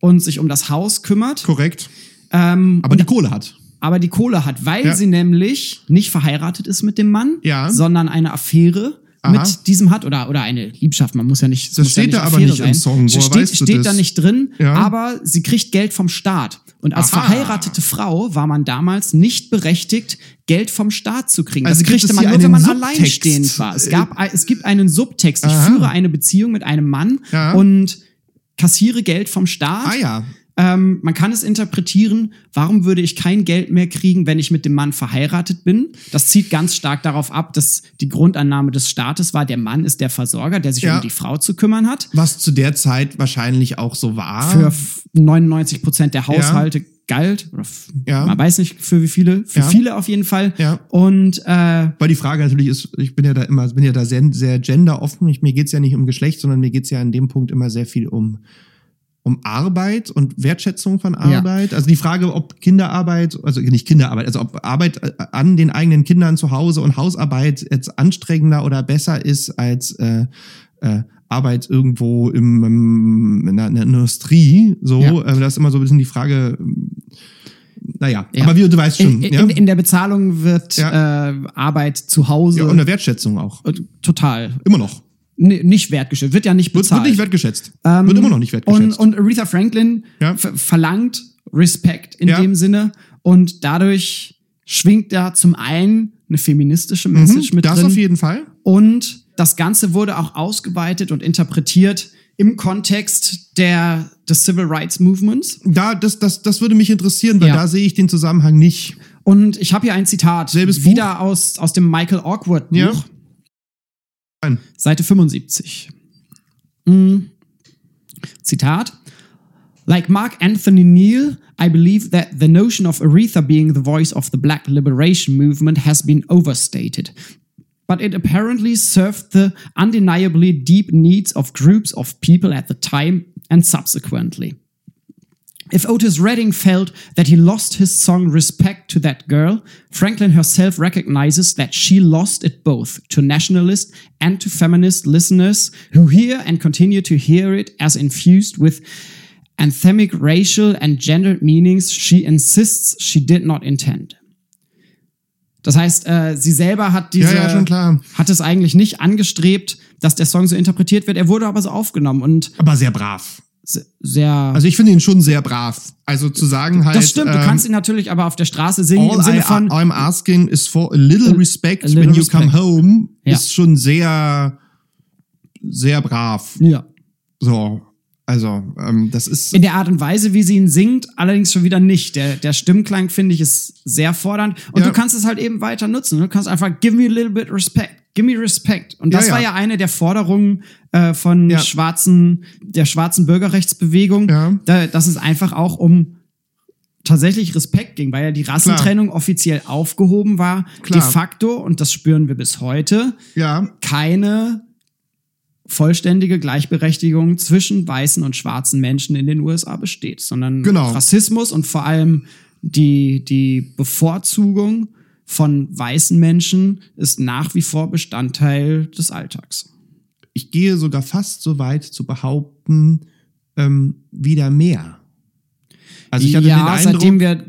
und sich um das Haus kümmert, Korrekt. ähm, Aber die Kohle hat. aber die Kohle hat, weil Ja. sie nämlich nicht verheiratet ist mit dem Mann, Ja. sondern eine Affäre Aha. mit diesem hat oder oder eine Liebschaft. Man muss ja nicht. Das ja steht nicht da aber nicht im sein. Song. Woher steht weißt du steht das? da nicht drin, Ja. aber sie kriegt Geld vom Staat. Und als Aha. verheiratete Frau war man damals nicht berechtigt, Geld vom Staat zu kriegen. Also das kriegte man nur, wenn man einen alleinstehend Subtext? war. Es, gab, es gibt einen Subtext. Ich Aha. führe eine Beziehung mit einem Mann Ja. und kassiere Geld vom Staat. Ah ja. Ähm, man kann es interpretieren, warum würde ich kein Geld mehr kriegen, wenn ich mit dem Mann verheiratet bin? Das zieht ganz stark darauf ab, dass die Grundannahme des Staates war, der Mann ist der Versorger, der sich Ja. um die Frau zu kümmern hat. Was zu der Zeit wahrscheinlich auch so war. Für f- 99 Prozent der Haushalte galt. Oder f- Ja. Man weiß nicht für wie viele, für Ja. viele auf jeden Fall. Ja. Und äh, Weil die Frage natürlich ist, ich bin ja da immer, bin ja da sehr, sehr genderoffen. Ich, mir geht's ja nicht um Geschlecht, sondern mir geht's ja an dem Punkt immer sehr viel um, um Arbeit und Wertschätzung von Arbeit. Also die Frage, ob Kinderarbeit, also nicht Kinderarbeit, also ob Arbeit äh, an den eigenen Kindern zu Hause und Hausarbeit jetzt anstrengender oder besser ist als äh, äh, Arbeit irgendwo im, im, in, der, in der Industrie. So, Ja. äh, das ist immer so ein bisschen die Frage. ähm, Naja, Ja. aber wie du weißt schon. in, ja? in, in der Bezahlung wird Ja. äh, Arbeit zu Hause ja, und der Wertschätzung auch. total Immer noch. Nicht wertgeschätzt, wird ja nicht Wird, bezahlt. wird nicht wertgeschätzt. Ähm, wird immer noch nicht wertgeschätzt. Und, und Aretha Franklin Ja. ver- verlangt Respekt in Ja. dem Sinne und dadurch schwingt da zum einen eine feministische Message Mhm, mit das drin auf jeden Fall. und das Ganze wurde auch ausgeweitet und interpretiert im Kontext der, des Civil Rights Movements. Da, das, das, das würde mich interessieren, weil Ja. da sehe ich den Zusammenhang nicht. Und ich habe hier ein Zitat, Selbes wieder aus, aus dem Michael Awkward Buch, Ja. Nein. Seite 75. Mm. Zitat. Like Mark Anthony Neal, I believe that the notion of Aretha being the voice of the black liberation movement has been overstated. But it apparently served the undeniably deep needs of groups of people at the time and subsequently. If Otis Redding felt that he lost his song respect to that girl, Franklin herself recognizes that she lost it both to nationalist and to feminist listeners who hear and continue to hear it as infused with anthemic racial and gendered meanings she insists she did not intend. Das heißt, äh, sie selber hat diese, Ja, ja, hat es eigentlich nicht angestrebt, dass der Song so interpretiert wird. Er wurde aber so aufgenommen und Aber sehr brav. Se- sehr. Also ich finde ihn schon sehr brav. Also zu sagen halt. Das stimmt, du ähm, kannst ihn natürlich aber auf der Straße singen All im Sinne I, von. I'm asking is for a little respect a little when you respect. come home. Ja. Ist schon sehr, sehr brav. ja. So. Also, ähm, das ist. In der Art und Weise, wie sie ihn singt, allerdings schon wieder nicht. Der, der Stimmklang, finde ich, ist sehr fordernd. Und Ja. du kannst es halt eben weiter nutzen. Du kannst einfach, give me a little bit respect. Give me respect. Und das Ja, ja. war ja eine der Forderungen äh, von schwarzen, der schwarzen Bürgerrechtsbewegung, da, dass es einfach auch um tatsächlich Respekt ging, weil ja die Rassentrennung offiziell aufgehoben war, Klar. de facto, und das spüren wir bis heute, ja. keine vollständige Gleichberechtigung zwischen weißen und schwarzen Menschen in den USA besteht, sondern Genau. Rassismus und vor allem die, die Bevorzugung von weißen Menschen ist nach wie vor Bestandteil des Alltags. Ich gehe sogar fast so weit zu behaupten, ähm, wieder mehr. Also ich hatte ja, den Eindruck, seitdem wir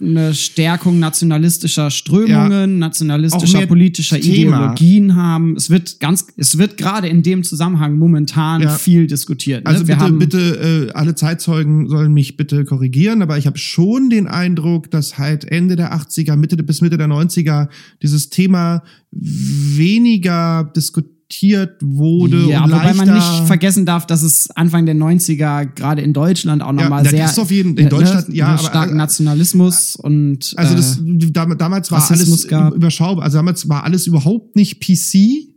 eine Stärkung nationalistischer Strömungen, ja, nationalistischer politischer Thema. Ideologien haben. Es wird ganz, es wird gerade in dem Zusammenhang momentan ja. viel diskutiert. Ne? Also wir bitte, bitte, äh, alle Zeitzeugen sollen mich bitte korrigieren, aber ich habe schon den Eindruck, dass halt Ende der 80er, Mitte bis Mitte der 90er dieses Thema weniger diskutiert adaptiert wurde. Ja, und wobei man nicht vergessen darf, dass es Anfang der 90er gerade in Deutschland auch nochmal ja, sehr ist auf jeden, in ne, Deutschland, ne, ja, aber, starken äh, Nationalismus und also das, äh, damals war Rassismus alles gab. überschaubar. Also damals war alles überhaupt nicht PC.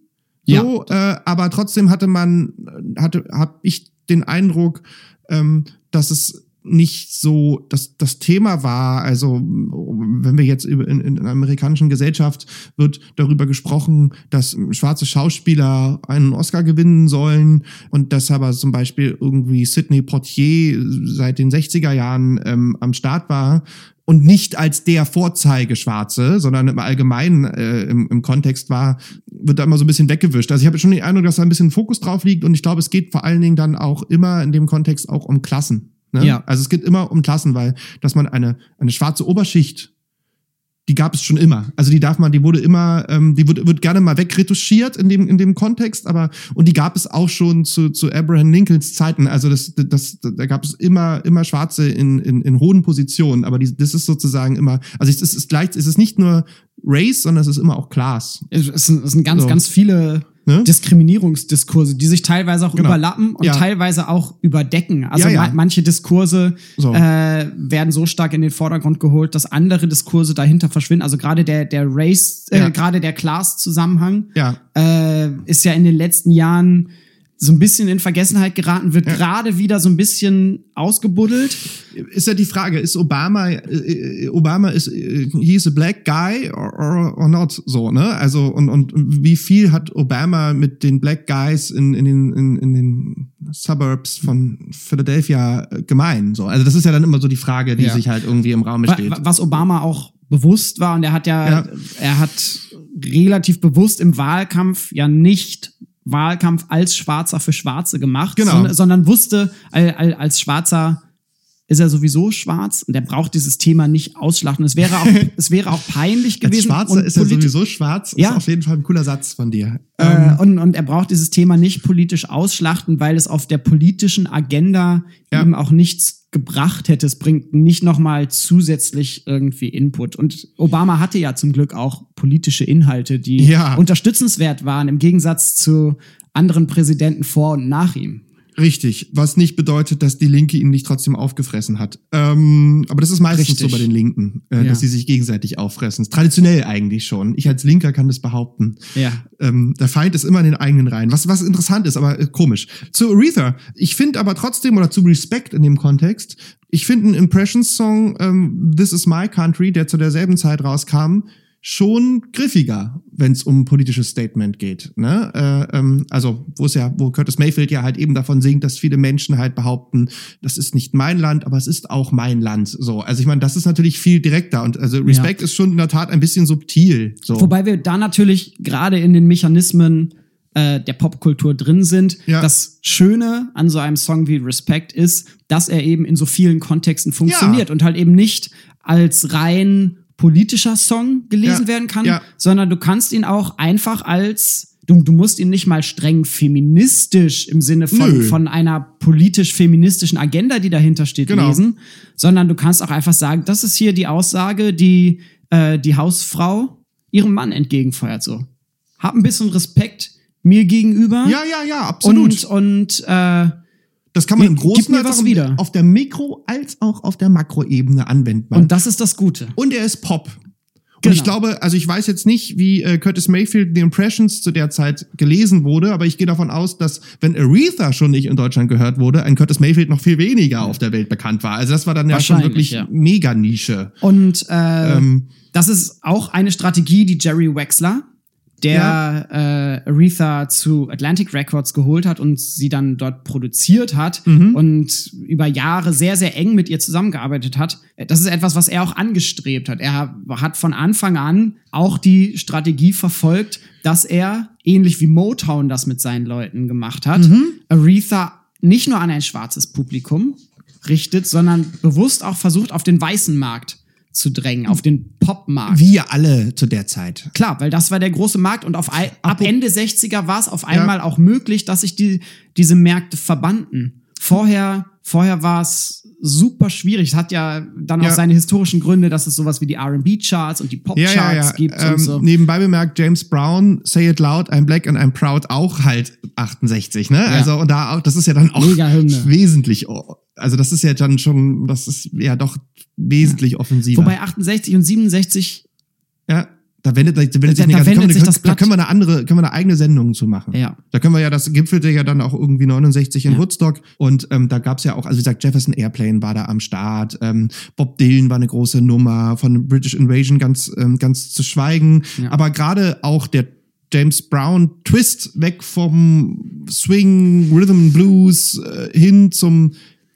So, ja. äh, aber trotzdem hatte man, hatte, habe ich den Eindruck, ähm, dass es nicht so das, das Thema war. Also wenn wir jetzt in, in einer amerikanischen Gesellschaft wird darüber gesprochen, dass schwarze Schauspieler einen Oscar gewinnen sollen und dass aber zum Beispiel irgendwie Sidney Portier seit den 60er Jahren ähm, am Start war und nicht als der Vorzeigeschwarze, sondern im Allgemeinen äh, im, im Kontext war, wird da immer so ein bisschen weggewischt. Also ich habe schon den Eindruck, dass da ein bisschen Fokus drauf liegt und ich glaube, es geht vor allen Dingen dann auch immer in dem Kontext auch um Klassen. Ne? Ja. Also es geht immer um Klassen, weil dass man eine, eine schwarze Oberschicht, die gab es schon immer. Also die darf man, die wurde immer, ähm, die wird, wird gerne mal wegretuschiert in dem, in dem Kontext, aber und die gab es auch schon zu, zu Abraham Lincolns Zeiten. Also das, das, da gab es immer, immer Schwarze in, in, in hohen Positionen, aber die, das ist sozusagen immer, also es ist, es ist gleich, es ist nicht nur Race, sondern es ist immer auch Class. Es sind, es sind ganz, so. ganz viele ne? Diskriminierungsdiskurse, die sich teilweise auch genau. überlappen und ja. teilweise auch überdecken. Also ja, ja. Ma manche Diskurse so. äh, werden so stark in den Vordergrund geholt, dass andere Diskurse dahinter verschwinden. Also gerade der der Race, äh, gerade der Class-Zusammenhang äh, ist ja in den letzten Jahren so ein bisschen in Vergessenheit geraten, wird ja. gerade wieder so ein bisschen ausgebuddelt. Ist ja die Frage, ist Obama, äh, Obama ist, äh, he's a black guy or, or, or not so, ne? Also, und, und wie viel hat Obama mit den Black Guys in, in, den, in, in den Suburbs von Philadelphia äh, gemein? So, also das ist ja dann immer so die Frage, die ja. sich halt irgendwie im Raum steht. Was Obama auch bewusst war und er hat ja, ja. er hat relativ bewusst im Wahlkampf ja nicht Wahlkampf als Schwarzer für Schwarze gemacht, genau. sondern, sondern wusste, als Schwarzer ist er sowieso schwarz und er braucht dieses Thema nicht ausschlachten. Es wäre auch, es wäre auch peinlich gewesen. Als Schwarzer ist er sowieso schwarz. Ja. Ist auf jeden Fall ein cooler Satz von dir. Äh, ähm. und, und er braucht dieses Thema nicht politisch ausschlachten, weil es auf der politischen Agenda ja. ihm auch nichts gebracht hätte. Es bringt nicht nochmal zusätzlich irgendwie Input. Und Obama hatte ja zum Glück auch politische Inhalte, die ja. unterstützenswert waren, im Gegensatz zu anderen Präsidenten vor und nach ihm. Richtig, was nicht bedeutet, dass die Linke ihn nicht trotzdem aufgefressen hat. Ähm, aber das ist meistens Richtig. so bei den Linken, äh, ja. dass sie sich gegenseitig auffressen. Traditionell eigentlich schon. Ich als Linker kann das behaupten. Ja. Ähm, der Feind ist immer in den eigenen Reihen. Was, was interessant ist, aber äh, komisch. Zu Aretha. Ich finde aber trotzdem, oder zu Respect in dem Kontext, ich finde einen Impressions-Song, ähm, This is My Country, der zu derselben Zeit rauskam, schon griffiger, wenn es um politisches Statement geht. Ne? Äh, ähm, also wo es ja, wo Curtis Mayfield ja halt eben davon singt, dass viele Menschen halt behaupten, das ist nicht mein Land, aber es ist auch mein Land. So, also ich meine, das ist natürlich viel direkter und also Respect ja. ist schon in der Tat ein bisschen subtil. So. Wobei wir da natürlich gerade in den Mechanismen äh, der Popkultur drin sind. Ja. Das Schöne an so einem Song wie Respect ist, dass er eben in so vielen Kontexten funktioniert ja. und halt eben nicht als rein politischer Song gelesen ja, werden kann, ja. sondern du kannst ihn auch einfach als du, du musst ihn nicht mal streng feministisch im Sinne von, von einer politisch-feministischen Agenda, die dahinter steht, genau. lesen, sondern du kannst auch einfach sagen, das ist hier die Aussage, die äh, die Hausfrau ihrem Mann entgegenfeuert. So, hab ein bisschen Respekt mir gegenüber. Ja, ja, ja, absolut. Und, und äh, das kann man im Großen als wieder. auf der Mikro- als auch auf der Makroebene anwenden. Und das ist das Gute. Und er ist Pop. Und genau. ich glaube, also ich weiß jetzt nicht, wie äh, Curtis Mayfield The Impressions zu der Zeit gelesen wurde, aber ich gehe davon aus, dass wenn Aretha schon nicht in Deutschland gehört wurde, ein Curtis Mayfield noch viel weniger auf der Welt bekannt war. Also das war dann ja schon wirklich ja. mega Nische. Und äh, ähm, das ist auch eine Strategie, die Jerry Wexler der äh, Aretha zu Atlantic Records geholt hat und sie dann dort produziert hat Mhm. und über Jahre sehr, sehr eng mit ihr zusammengearbeitet hat. Das ist etwas, was er auch angestrebt hat. Er hat von Anfang an auch die Strategie verfolgt, dass er, ähnlich wie Motown das mit seinen Leuten gemacht hat, Mhm. Aretha nicht nur an ein schwarzes Publikum richtet, sondern bewusst auch versucht, auf den weißen Markt zu drängen, auf den Popmarkt. Wir alle zu der Zeit. Klar, weil das war der große Markt und auf ab Apro- Ende 60er war es auf einmal auch möglich, dass sich die, diese Märkte verbanden. Vorher, vorher war es super schwierig. Es hat ja dann auch Ja. seine historischen Gründe, dass es sowas wie die R&B-Charts und die Ja, ja, Pop-Charts ja. gibt Ähm, und so. Nebenbei bemerkt, James Brown, Say It Loud, I'm Black and I'm Proud auch halt 68, ne? Also, und da auch, das ist ja dann auch wesentlich, oh, also das ist ja dann schon, das ist ja doch wesentlich offensiver. Wobei 68 und 67, ja, da wendet, da wendet sich, Da- da wendet können wir- sich das da Blatt. können wir eine andere, können wir eine eigene Sendung zu machen. ja. Da können wir ja, das gipfelte ja dann auch irgendwie 69 in Ja. Woodstock und ähm, da gab's ja auch, also wie gesagt, Jefferson Airplane war da am Start, ähm, Bob Dylan war eine große Nummer, von British Invasion ganz, ähm, ganz zu schweigen, Ja. aber gerade auch der James Brown Twist weg vom Swing, Rhythm Blues äh, hin zum,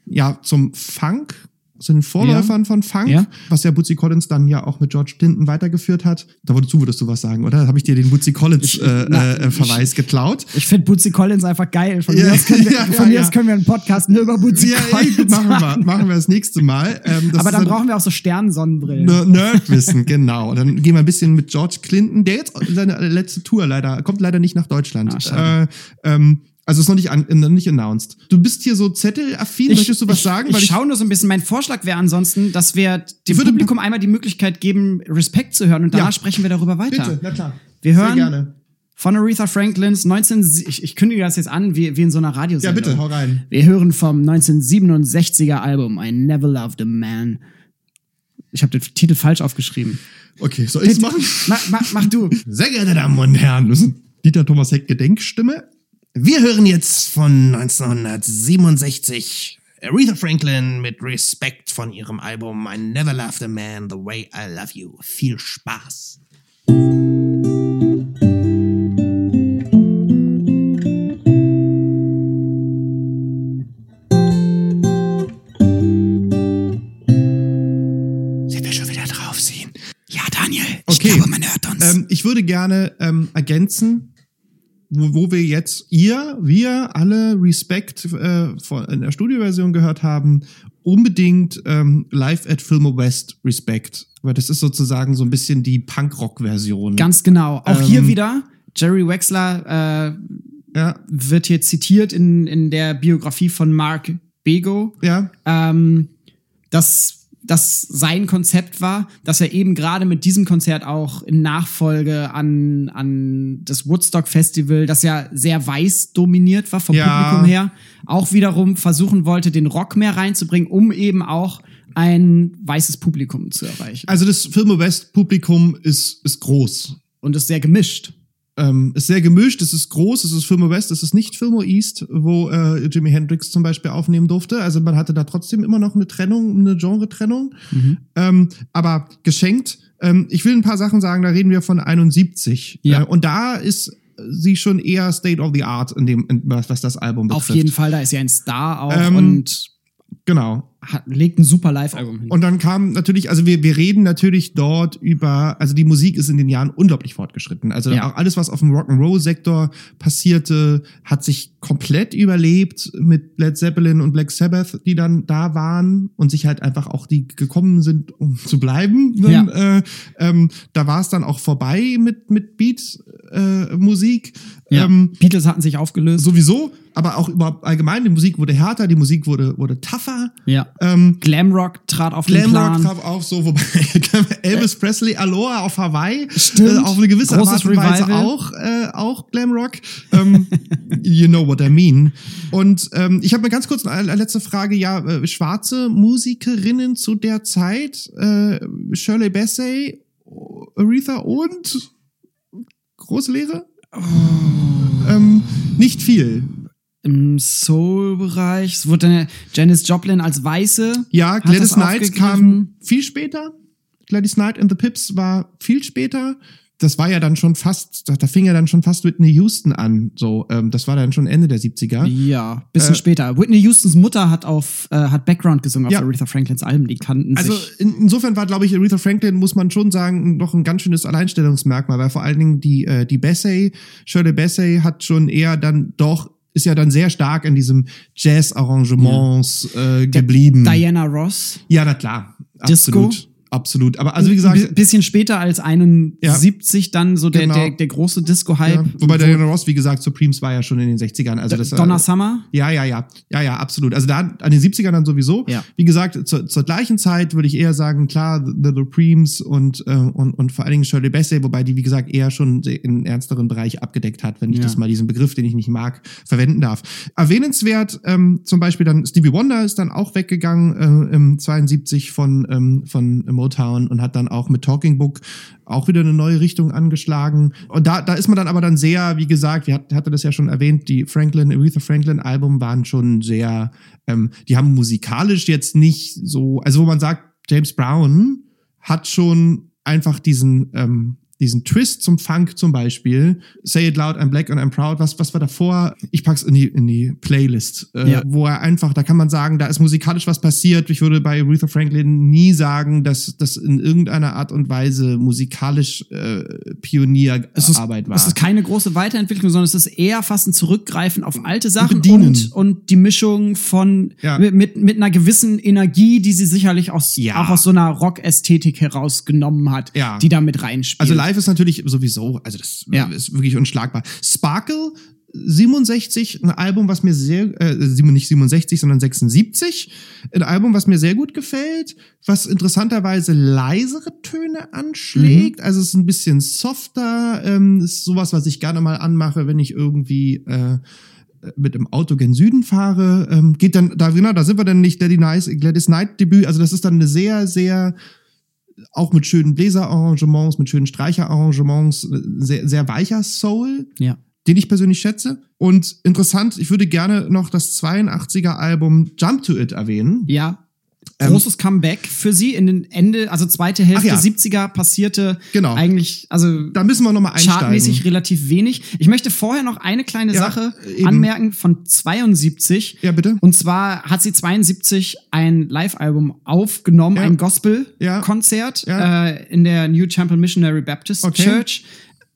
ja, zum Funk, zu den Vorläufern von Funk, Ja. was ja Bootsy Collins dann ja auch mit George Clinton weitergeführt hat. Da du, würdest du was sagen, oder? Habe ich dir den Bootsy Collins Ich- äh, na, äh, Verweis geklaut. Ich finde Bootsy Collins einfach geil. Von Ja, mir aus können wir, ja, von mir ja. aus können wir einen Podcast nur über Bootsy Ja, ey, Collins machen wir, machen. wir das nächste Mal. Ähm, das Aber ist dann brauchen wir auch so Sternensonnenbrillen. Ner- Nerdwissen, genau. Dann gehen wir ein bisschen mit George Clinton, der jetzt seine letzte Tour leider, kommt leider nicht nach Deutschland. Ah, äh, ähm, also ist noch nicht, an, noch nicht announced. Du bist hier so zettelaffin, möchtest du was ich, sagen? Ich, ich schaue nur so ein bisschen. Mein Vorschlag wäre ansonsten, dass wir dem würde- Publikum einmal die Möglichkeit geben, Respekt zu hören und danach Ja. sprechen wir darüber weiter. Bitte, na klar. Wir Sehr hören gerne. von Aretha Franklins 19, ich, ich kündige das jetzt an, wie, wie in so einer Ja, Radiosendung. bitte, hau rein. Wir hören vom 1967er Album I Never Loved a Man. Ich habe den Titel falsch aufgeschrieben. Okay, soll ich's machen? Mach, mach, mach du. Sehr geehrte Damen und Herren, Dieter Thomas Heck Gedenkstimme. Wir hören jetzt von 1967 Aretha Franklin mit Respekt von ihrem Album I Never Loved a Man the Way I Love You. Viel Spaß. Sind wir schon wieder drauf sehen? Ja, Daniel. Okay. Ich glaube, man hört uns. Ähm, ich würde gerne ähm, ergänzen, wo, wo wir jetzt ihr, wir alle Respect äh, von, in der Studioversion gehört haben, unbedingt ähm, live at Filmo West Respect. Weil das ist sozusagen so ein bisschen die Punk-Rock-Version. Ganz genau. Auch Ähm, hier wieder, Jerry Wexler äh, Ja, wird hier zitiert in, in der Biografie von Mark Bego. ja, ähm, dass das sein Konzept war, dass er eben gerade mit diesem Konzert auch in Nachfolge an, an das Woodstock Festival, das ja sehr weiß dominiert war vom Ja. Publikum her, auch wiederum versuchen wollte, den Rock mehr reinzubringen, um eben auch ein weißes Publikum zu erreichen. also das Filmo West Publikum ist, ist groß. Und ist sehr gemischt. Ähm, ist sehr gemischt, es ist groß, es ist Filmo West, es ist nicht Filmo East, wo äh, Jimi Hendrix zum Beispiel aufnehmen durfte. Also man hatte da trotzdem immer noch eine Trennung, eine Genre-Trennung. Ähm, aber geschenkt, ähm, ich will ein paar Sachen sagen, da reden wir von 71. Ja. Äh, und da ist sie schon eher State of the Art in dem, in, was, was das Album betrifft. Auf jeden Fall, da ist ja ein Star auch Ähm, und Genau. Hat, legt ein super Live-Album hin. Und dann kam natürlich, also wir, wir reden natürlich dort über, also die Musik ist in den Jahren unglaublich fortgeschritten. Also Ja. auch alles, was auf dem Rock'n'Roll-Sektor passierte, hat sich komplett überlebt mit Led Zeppelin und Black Sabbath, die dann da waren und sich halt einfach auch die gekommen sind, um zu bleiben. Dann, äh, ähm, da war es dann auch vorbei mit, mit Beat-Musik. ja. ähm, Beatles hatten sich aufgelöst. sowieso, aber auch überhaupt allgemein, die Musik wurde härter, die Musik wurde, wurde tougher. ja. Ähm, Glamrock trat auf den Glamrock Plan. traf auch so, wobei Elvis Presley Aloha auf Hawaii Stimmt. äh, auf eine gewisse Großes Art und Weise auch äh, auch Glamrock. Ähm, you know what I mean. Und ähm, ich habe mir ganz kurz eine letzte Frage. Ja, äh, schwarze Musikerinnen zu der Zeit, äh, Shirley Bassey, Aretha und große Lehre. Oh. Ähm, nicht viel. Im Soul-Bereich. Es wurde dann Janis Joplin als Weiße. Ja, Gladys Knight kam viel später. Gladys Knight and the Pips war viel später. das war ja dann schon fast, da, da fing ja dann schon fast Whitney Houston an. So, ähm, das war dann schon Ende der 70er. Ja, bisschen Äh, später. Whitney Houstons Mutter hat auf äh, hat Background gesungen Ja. auf Aretha Franklins Alben, die kannten Also sich. in, insofern war, glaube ich, Aretha Franklin, muss man schon sagen, noch ein ganz schönes Alleinstellungsmerkmal, weil vor allen Dingen die, äh, die Bassey, Shirley Bassey hat schon eher dann doch, ist ja dann sehr stark in diesem Jazz-Arrangements äh, geblieben. Diana Ross. Ja, na klar. Disco? Absolut. Aber also wie gesagt, Ein bisschen später als 71 dann so der, Genau. der, der große Disco-Hype. ja, wobei Diana Ross, wie gesagt, Supremes war ja schon in den 60ern. Also das, Donna äh, Summer. Ja, ja, ja. Ja, ja, absolut. Also da an den 70ern dann sowieso. Ja. Wie gesagt, zur, zur gleichen Zeit würde ich eher sagen, klar, The Supremes und, äh, und, und vor allen Dingen Shirley Bassey, wobei die, wie gesagt, eher schon in ernsteren Bereich abgedeckt hat, wenn ich Ja. das mal diesen Begriff, den ich nicht mag, verwenden darf. Erwähnenswert, ähm, zum Beispiel dann Stevie Wonder ist dann auch weggegangen äh, im 72 von, ähm, von Motown und hat dann auch mit Talking Book auch wieder eine neue Richtung angeschlagen. Und da, da ist man dann aber dann sehr, wie gesagt, hat, hatte das ja schon erwähnt, die Franklin, Aretha Franklin Album waren schon sehr, ähm, die haben musikalisch jetzt nicht so, also wo man sagt, James Brown hat schon einfach diesen, ähm, diesen Twist zum Funk zum Beispiel, Say It Loud, I'm Black and I'm Proud, was, was war davor? Ich pack's in die, in die Playlist, äh, Ja. wo er einfach, da kann man sagen, da ist musikalisch was passiert. Ich würde bei Aretha Franklin nie sagen, dass das in irgendeiner Art und Weise musikalisch äh, Pionierarbeit war. Es ist keine große Weiterentwicklung, sondern es ist eher fast ein Zurückgreifen auf alte Sachen und, und die Mischung von Ja. mit, mit, mit einer gewissen Energie, die sie sicherlich aus, Ja. auch aus so einer Rock-Ästhetik herausgenommen hat, die da mit reinspielt. Also live ist natürlich sowieso, also das Ja. ist wirklich unschlagbar. Sparkle 67, ein Album, was mir sehr, äh, nicht 67, sondern 76, ein Album, was mir sehr gut gefällt, was interessanterweise leisere Töne anschlägt, also es ist ein bisschen softer, ähm, ist sowas, was ich gerne mal anmache, wenn ich irgendwie äh, mit dem Auto gen Süden fahre, ähm, geht dann, da, genau, da sind wir dann nicht Gladys, nice, Gladys Knight Debüt, also das ist dann eine sehr, sehr, auch mit schönen Bläserarrangements, mit schönen Streicherarrangements, äh, sehr, sehr weicher Soul, ja. den ich persönlich schätze. Und interessant, ich würde gerne noch das 82er Album Jump to It erwähnen. Ja. Ähm, Großes Comeback für sie in den Ende, also zweite Hälfte ja. 70er passierte Genau. eigentlich, also Da müssen wir nochmal einsteigen. chartmäßig relativ wenig. Ich möchte vorher noch eine kleine Ja, Sache eben. anmerken von 72. Ja, bitte. Und zwar hat sie 72 ein Live-Album aufgenommen, Ja. ein Gospel-Konzert äh, in der New Temple Missionary Baptist Okay. Church.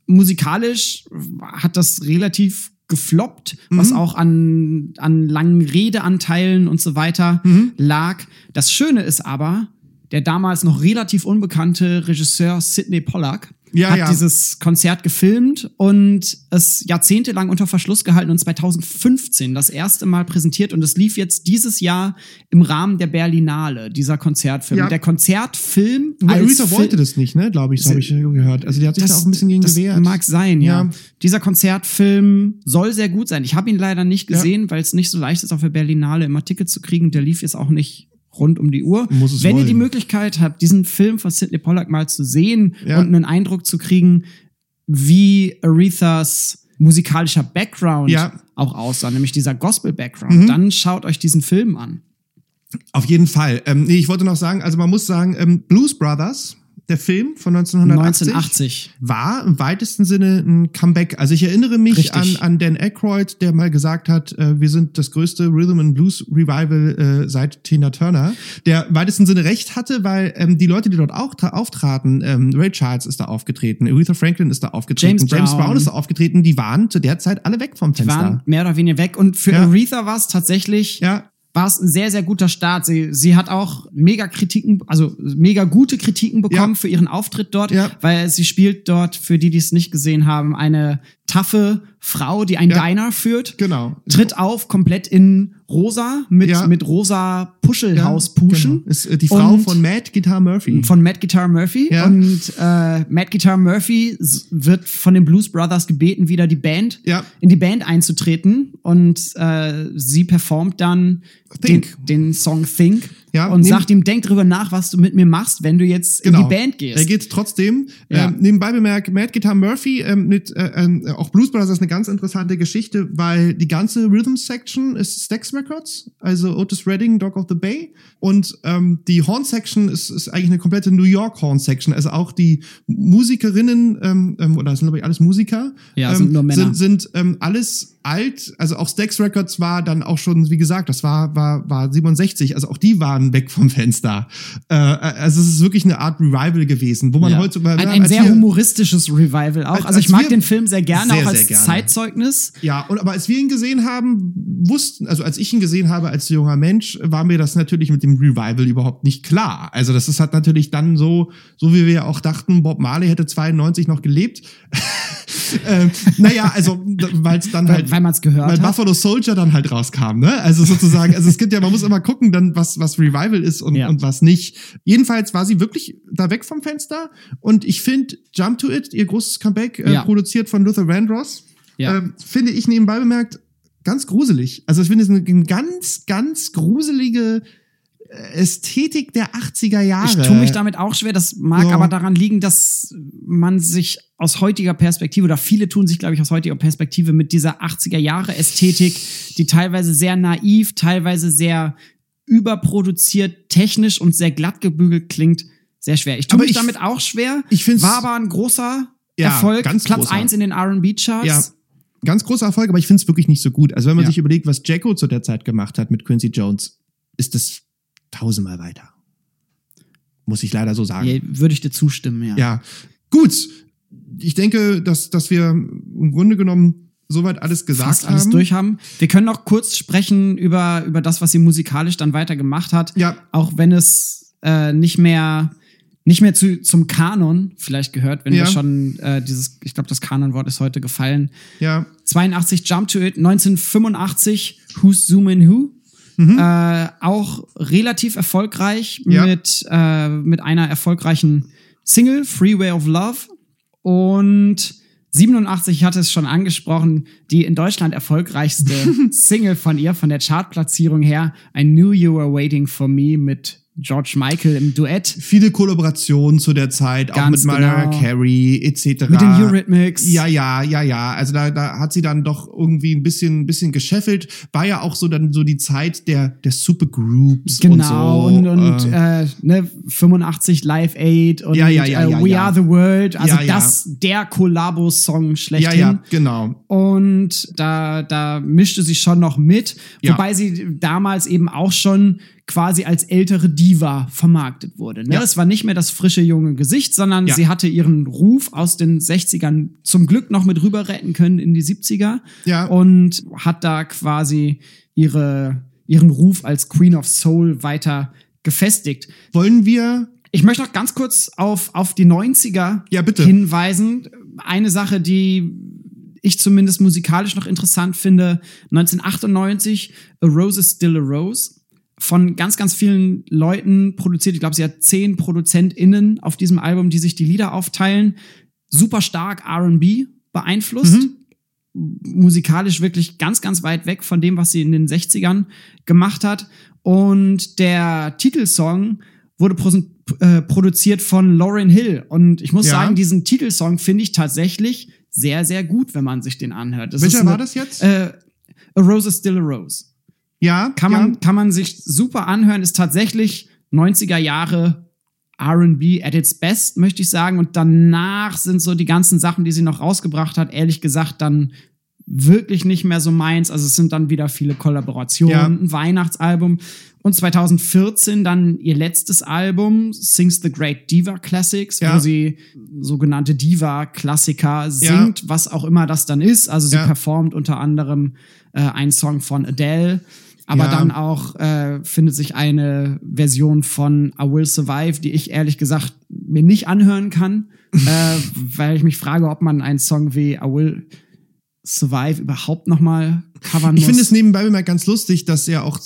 Musikalisch hat das relativ gefloppt, Mhm. was auch an, an langen Redeanteilen und so weiter Mhm. lag. Das Schöne ist aber, der damals noch relativ unbekannte Regisseur Sidney Pollack Ja, hat ja. dieses Konzert gefilmt und es jahrzehntelang unter Verschluss gehalten und 2015 das erste Mal präsentiert und es lief jetzt dieses Jahr im Rahmen der Berlinale, dieser Konzertfilm. Ja. Der Konzertfilm Aretha wollte das nicht, ne, glaube ich, so habe ich gehört. Also die hat sich da auch ein bisschen gegen das gewehrt. mag sein, ja. Ja. Dieser Konzertfilm soll sehr gut sein. Ich habe ihn leider nicht gesehen, weil es nicht so leicht ist, auf der Berlinale immer Ticket zu kriegen. Der lief jetzt auch nicht rund um die Uhr. Muss es Wenn ihr wollen. die Möglichkeit habt, diesen Film von Sidney Pollack mal zu sehen Ja. und einen Eindruck zu kriegen, wie Arethas musikalischer Background Ja. Mhm. auch aussah, nämlich dieser Gospel-Background, dann schaut euch diesen Film an. Auf jeden Fall. Ähm, nee, ich wollte noch sagen, also man muss sagen, ähm, Blues Brothers, der Film von 1980, 1980. war im weitesten Sinne ein Comeback. Also ich erinnere mich an, Richtig. an Dan Aykroyd, der mal gesagt hat, äh, wir sind das größte Rhythm and Blues Revival äh, seit Tina Turner, der im weitesten Sinne recht hatte, weil ähm, die Leute, die dort auch tra- auftraten, ähm, Ray Charles ist da aufgetreten, Aretha Franklin ist da aufgetreten, James James Brown. Brown ist da aufgetreten, die waren zu der Zeit alle weg vom Fenster. Waren mehr oder weniger weg. Und für Ja. Aretha war es tatsächlich ja, war es ein sehr, sehr guter Start. Sie, sie hat auch mega Kritiken, also mega gute Kritiken bekommen Ja. für ihren Auftritt dort, Ja. weil sie spielt dort, für die, die es nicht gesehen haben, eine taffe Frau, die ein Ja. Diner führt. genau. Tritt auf, komplett in rosa, mit, Ja. mit rosa Puschelhauspuschen. Genau. Ist äh, die Frau Und- von Matt Guitar Murphy. Von Matt Guitar Murphy. Ja. Und äh, Matt Guitar Murphy wird von den Blues Brothers gebeten, wieder die Band Ja. in die Band einzutreten. Und äh, sie performt dann den, den Song Think. Ja, und neben- sagt ihm, denk drüber nach, was du mit mir machst, wenn du jetzt in die Band gehst. Genau. Er geht trotzdem. Ja. Ähm, nebenbei bemerkt, Mad Guitar Murphy ähm, mit äh, ähm, auch Blues Brothers ist eine ganz interessante Geschichte, weil die ganze Rhythm Section ist Stax Records, also Otis Redding, Dog of the Bay. Und ähm, die Horn Section ist, ist eigentlich eine komplette New York Horn Section. Also auch die Musikerinnen, ähm, ähm, oder das sind glaube ich alles Musiker, Ja, ähm, sind nur Männer. sind, sind ähm, alles alt, also auch Stax Records war dann auch schon, wie gesagt, das war, war, war 67, also auch die waren weg vom Fenster. Äh, also es ist wirklich eine Art Revival gewesen, wo man Ja. heute ein, ein sehr wir- humoristisches Revival auch. Als- also ich mag wir- den Film sehr gerne, Sehr, auch als gerne. Zeitzeugnis. Ja, und aber als wir ihn gesehen haben, wussten, also als ich ihn gesehen habe als junger Mensch, war mir das natürlich mit dem Revival überhaupt nicht klar. Also das ist halt natürlich dann so, so wie wir auch dachten, Bob Marley hätte 92 noch gelebt. ähm, naja, also weil es dann halt, weil man's gehört weil hat. Buffalo Soldier dann halt rauskam, ne? Also sozusagen, also es gibt ja, man muss immer gucken, dann was was Revival ist und, Ja. und was nicht. Jedenfalls war sie wirklich da weg vom Fenster und ich finde Jump to It, ihr großes Comeback, äh, Ja. produziert von Luther Vandross, Ja. ähm, finde ich nebenbei bemerkt ganz gruselig. Also ich finde es eine ganz, ganz gruselige äh, Ästhetik der 80er Jahre. Ich tue mich damit auch schwer. Das mag Ja. aber daran liegen, dass man sich aus heutiger Perspektive oder viele tun sich, glaube ich, aus heutiger Perspektive mit dieser 80er Jahre Ästhetik, die teilweise sehr naiv, teilweise sehr überproduziert, technisch und sehr glatt gebügelt klingt, sehr schwer. Ich tue Aber mich ich- damit auch schwer. ich find's- war aber ein großer Ja, Erfolg, ganz Platz großer. 1 in den R&B-Charts. Ja, ganz großer Erfolg, aber ich finde es wirklich nicht so gut. Also wenn man Ja. sich überlegt, was Jacko zu der Zeit gemacht hat mit Quincy Jones, ist das tausendmal weiter. Muss ich leider so sagen. Ja, würde ich dir zustimmen, ja. Ja, gut. Ich denke, dass, dass wir im Grunde genommen soweit alles gesagt fast alles haben. durch haben. Wir können noch kurz sprechen über, über das, was sie musikalisch dann weiter gemacht hat. Ja. Auch wenn es äh, nicht mehr nicht mehr zu, zum Kanon vielleicht gehört, wenn Ja. wir schon äh, dieses, ich glaube, das Kanonwort ist heute gefallen. Ja, 82 Jump to It, 1985 Who's Zooming Who. Äh, auch relativ erfolgreich Mhm. Ja. mit, äh, mit einer erfolgreichen Single, Freeway of Love. Und 87, ich hatte es schon angesprochen, die in Deutschland erfolgreichste Single von ihr, von der Chartplatzierung her, I Knew You Were Waiting for Me mit George Michael im Duett. viele Kollaborationen zu der Zeit, auch Ganz mit Mariah genau. Carey etc. Mit den Eurythmics. Ja, ja, ja, ja. Also da, da hat sie dann doch irgendwie ein bisschen, ein bisschen gescheffelt. War ja auch so dann so die Zeit der, der Supergroups Genau, und und, so. und, äh, äh, ne, 85 Live Aid und Ja, ja, ja, äh, ja, We ja. Are the World. Also Ja, ja. das, der Kollabo-Song ja, schlechthin. ja, genau. Und da, da mischte sie schon noch mit, Ja. wobei sie damals eben auch schon quasi als ältere Diva vermarktet wurde. Ne? Ja. Es war nicht mehr das frische junge Gesicht, sondern Ja. sie hatte ihren Ruf aus den 60ern zum Glück noch mit rüber retten können in die 70er Ja. und hat da quasi ihre, ihren Ruf als Queen of Soul weiter gefestigt. Wollen wir Ich möchte noch ganz kurz auf, auf die 90er Ja, bitte. hinweisen. Eine Sache, die ich zumindest musikalisch noch interessant finde, 1998, A Rose is Still a Rose. Von ganz, ganz vielen Leuten produziert. Ich glaube, sie hat zehn ProduzentInnen auf diesem Album, die sich die Lieder aufteilen. Super stark RB beeinflusst. Musikalisch wirklich ganz, ganz weit weg von dem, was sie in den 60ern gemacht hat. Und der Titelsong wurde äh, produziert von Lauryn Hill. Und ich muss Ja. sagen, diesen Titelsong finde ich tatsächlich sehr, sehr gut, wenn man sich den anhört. Das Welcher war das jetzt? Äh, a Rose is Still a Rose. Ja, Kann ja. man, kann man sich super anhören, ist tatsächlich 90er Jahre RB at its best, möchte ich sagen. Und danach sind so die ganzen Sachen, die sie noch rausgebracht hat, ehrlich gesagt, dann wirklich nicht mehr so meins. Also es sind dann wieder viele Kollaborationen, Ja. ein Weihnachtsalbum. Und 2014 dann ihr letztes Album, Sings the Great Diva Classics, Ja. wo sie sogenannte Diva-Klassiker singt, was auch immer das dann ist. Also sie Ja. performt unter anderem äh, einen Song von Adele. Aber Ja. dann auch äh, findet sich eine Version von I Will Survive, die ich ehrlich gesagt mir nicht anhören kann, äh, weil ich mich frage, ob man einen Song wie I Will Survive überhaupt noch mal covern muss. Ich finde es nebenbei bemerkt ganz lustig, dass er auch,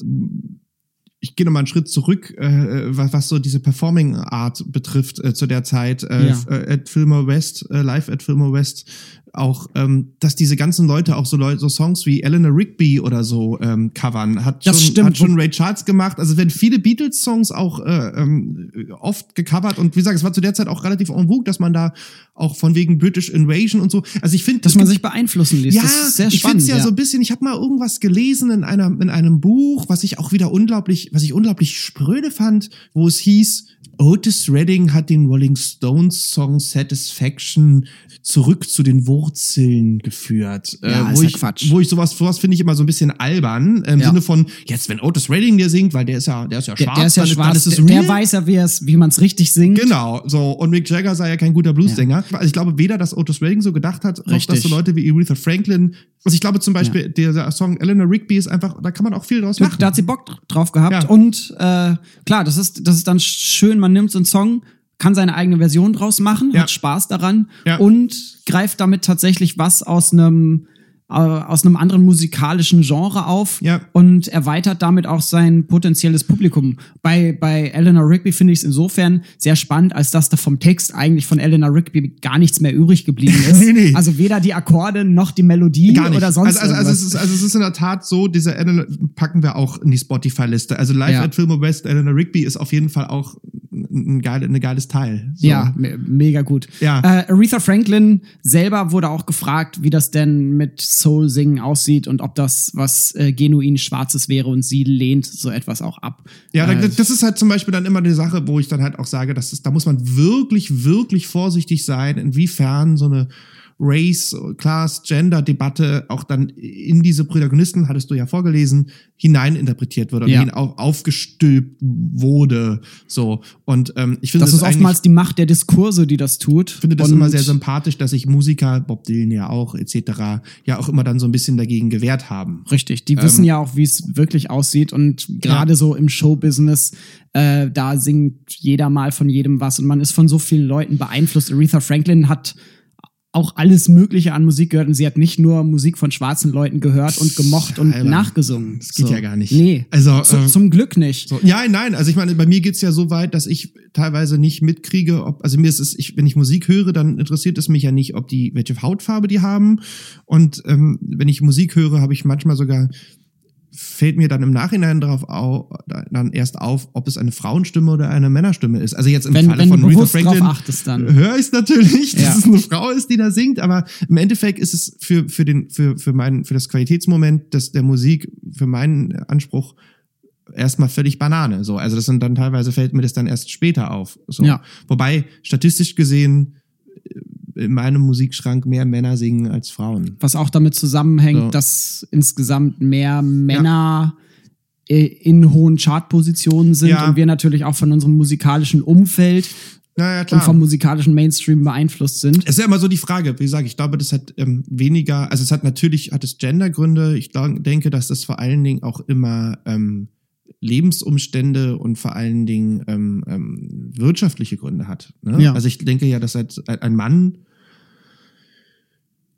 ich gehe nochmal einen Schritt zurück, äh, was, was so diese Performing Art betrifft äh, zu der Zeit, äh, Ja. äh, at Fillmore West, äh, live at Fillmore West, auch, ähm, dass diese ganzen Leute auch so Leute, so Songs wie Eleanor Rigby oder so ähm, covern, hat Das schon, stimmt. hat schon Ray Charles gemacht. Also werden viele Beatles-Songs auch äh, ähm, oft gecovert und wie gesagt, es war zu der Zeit auch relativ en vogue, dass man da auch von wegen British Invasion und so. Also ich finde, Dass man sich beeinflussen ließ. ja, sehr ich finde spannend. es ja, so ein bisschen, ich habe mal irgendwas gelesen in, einer, in einem Buch, was ich auch wieder unglaublich, was ich unglaublich spröde fand, wo es hieß, Otis Redding hat den Rolling Stones Song Satisfaction zurück zu den Wurzeln geführt. Ja, äh, wo ja ich, Quatsch. Wo ich sowas, sowas finde ich immer so ein bisschen albern, im Ja. Sinne von, jetzt wenn Otis Redding dir singt, weil der ist ja, der ist ja der, schwarz, der ist ja dann, schwarz. ist es der, der real. weiß ja, wie, es, wie man es richtig singt. Genau, so. Und Mick Jagger sei ja kein guter Bluessänger. Also ich glaube weder, dass Otis Redding so gedacht hat, noch dass so Leute wie Aretha Franklin. Also ich glaube zum Beispiel, der Song Eleanor Rigby ist einfach, da kann man auch viel draus Da, machen. da hat sie Bock drauf gehabt. Ja. Und äh, klar, das ist, das ist dann schön, man nimmt so einen Song, kann seine eigene Version draus machen, Ja. hat Spaß daran Ja. und greift damit tatsächlich was aus einem aus einem anderen musikalischen Genre auf Ja. und erweitert damit auch sein potenzielles Publikum. Bei, bei Eleanor Rigby finde ich es insofern sehr spannend, als dass da vom Text eigentlich von Eleanor Rigby gar nichts mehr übrig geblieben ist. Nee, nee. Also weder die Akkorde noch die Melodie oder sonst also, also, also, es ist, also es ist in der Tat so, diese Eleanor packen wir auch in die Spotify-Liste. Also Live Ja. at Fillmore West, Eleanor Rigby ist auf jeden Fall auch ein, geile, ein geiles Teil. So. Ja, me mega gut. Ja. Äh, Aretha Franklin selber wurde auch gefragt, wie das denn mit Soul Singen aussieht und ob das was äh, genuin Schwarzes wäre und sie lehnt so etwas auch ab. Ja, äh, das ist halt zum Beispiel dann immer eine Sache, wo ich dann halt auch sage, dass es, da muss man wirklich, wirklich vorsichtig sein, inwiefern so eine Race, Class, Gender-Debatte auch dann in diese Protagonisten, hattest du ja vorgelesen, hineininterpretiert wird und Ja. hin auf, aufgestülpt wurde. So. Und ähm, ich finde das das, ist oftmals die Macht der Diskurse, die das tut. Ich finde das Und immer sehr sympathisch, dass sich Musiker, Bob Dylan ja auch, etc., ja auch immer dann so ein bisschen dagegen gewehrt haben. Richtig, die Ähm, wissen ja auch, wie es wirklich aussieht und gerade so im Showbusiness, äh, da singt jeder mal von jedem was und man ist von so vielen Leuten beeinflusst. Aretha Franklin hat auch alles Mögliche an Musik gehört und sie hat nicht nur Musik von schwarzen Leuten gehört und gemocht und Albern. nachgesungen. Das geht ja gar nicht. Nee, Also, zu, äh, zum Glück nicht. So, ja, nein, also ich meine, bei mir geht's ja so weit, dass ich teilweise nicht mitkriege, ob, also mir ist es, ich, wenn ich Musik höre, dann interessiert es mich ja nicht, ob die, welche Hautfarbe die haben. Und ähm, wenn ich Musik höre, habe ich manchmal sogar, fällt mir dann im Nachhinein darauf au, dann erst auf, ob es eine Frauenstimme oder eine Männerstimme ist. Also jetzt im Wenn, Falle wenn von Aretha drauf Franklin höre ich natürlich, dass Ja. es eine Frau ist, die da singt, aber im Endeffekt ist es für, für den, für, für meinen, für das Qualitätsmoment des, der Musik, für meinen Anspruch erstmal völlig Banane. So, also das sind dann teilweise fällt mir das dann erst später auf. So. Ja. Wobei statistisch gesehen in meinem Musikschrank mehr Männer singen als Frauen. Was auch damit zusammenhängt, So. dass insgesamt mehr Männer äh, in hohen Chartpositionen sind Ja. und wir natürlich auch von unserem musikalischen Umfeld Naja, und vom musikalischen Mainstream beeinflusst sind. Es ist ja immer so die Frage, wie gesagt, ich glaube, das hat ähm, weniger, also es hat natürlich, hat es Gendergründe. Ich glaub, denke, dass das vor allen Dingen auch immer ähm, Lebensumstände und vor allen Dingen ähm, ähm, wirtschaftliche Gründe hat. Ne? Ja. Also ich denke ja, dass halt ein Mann,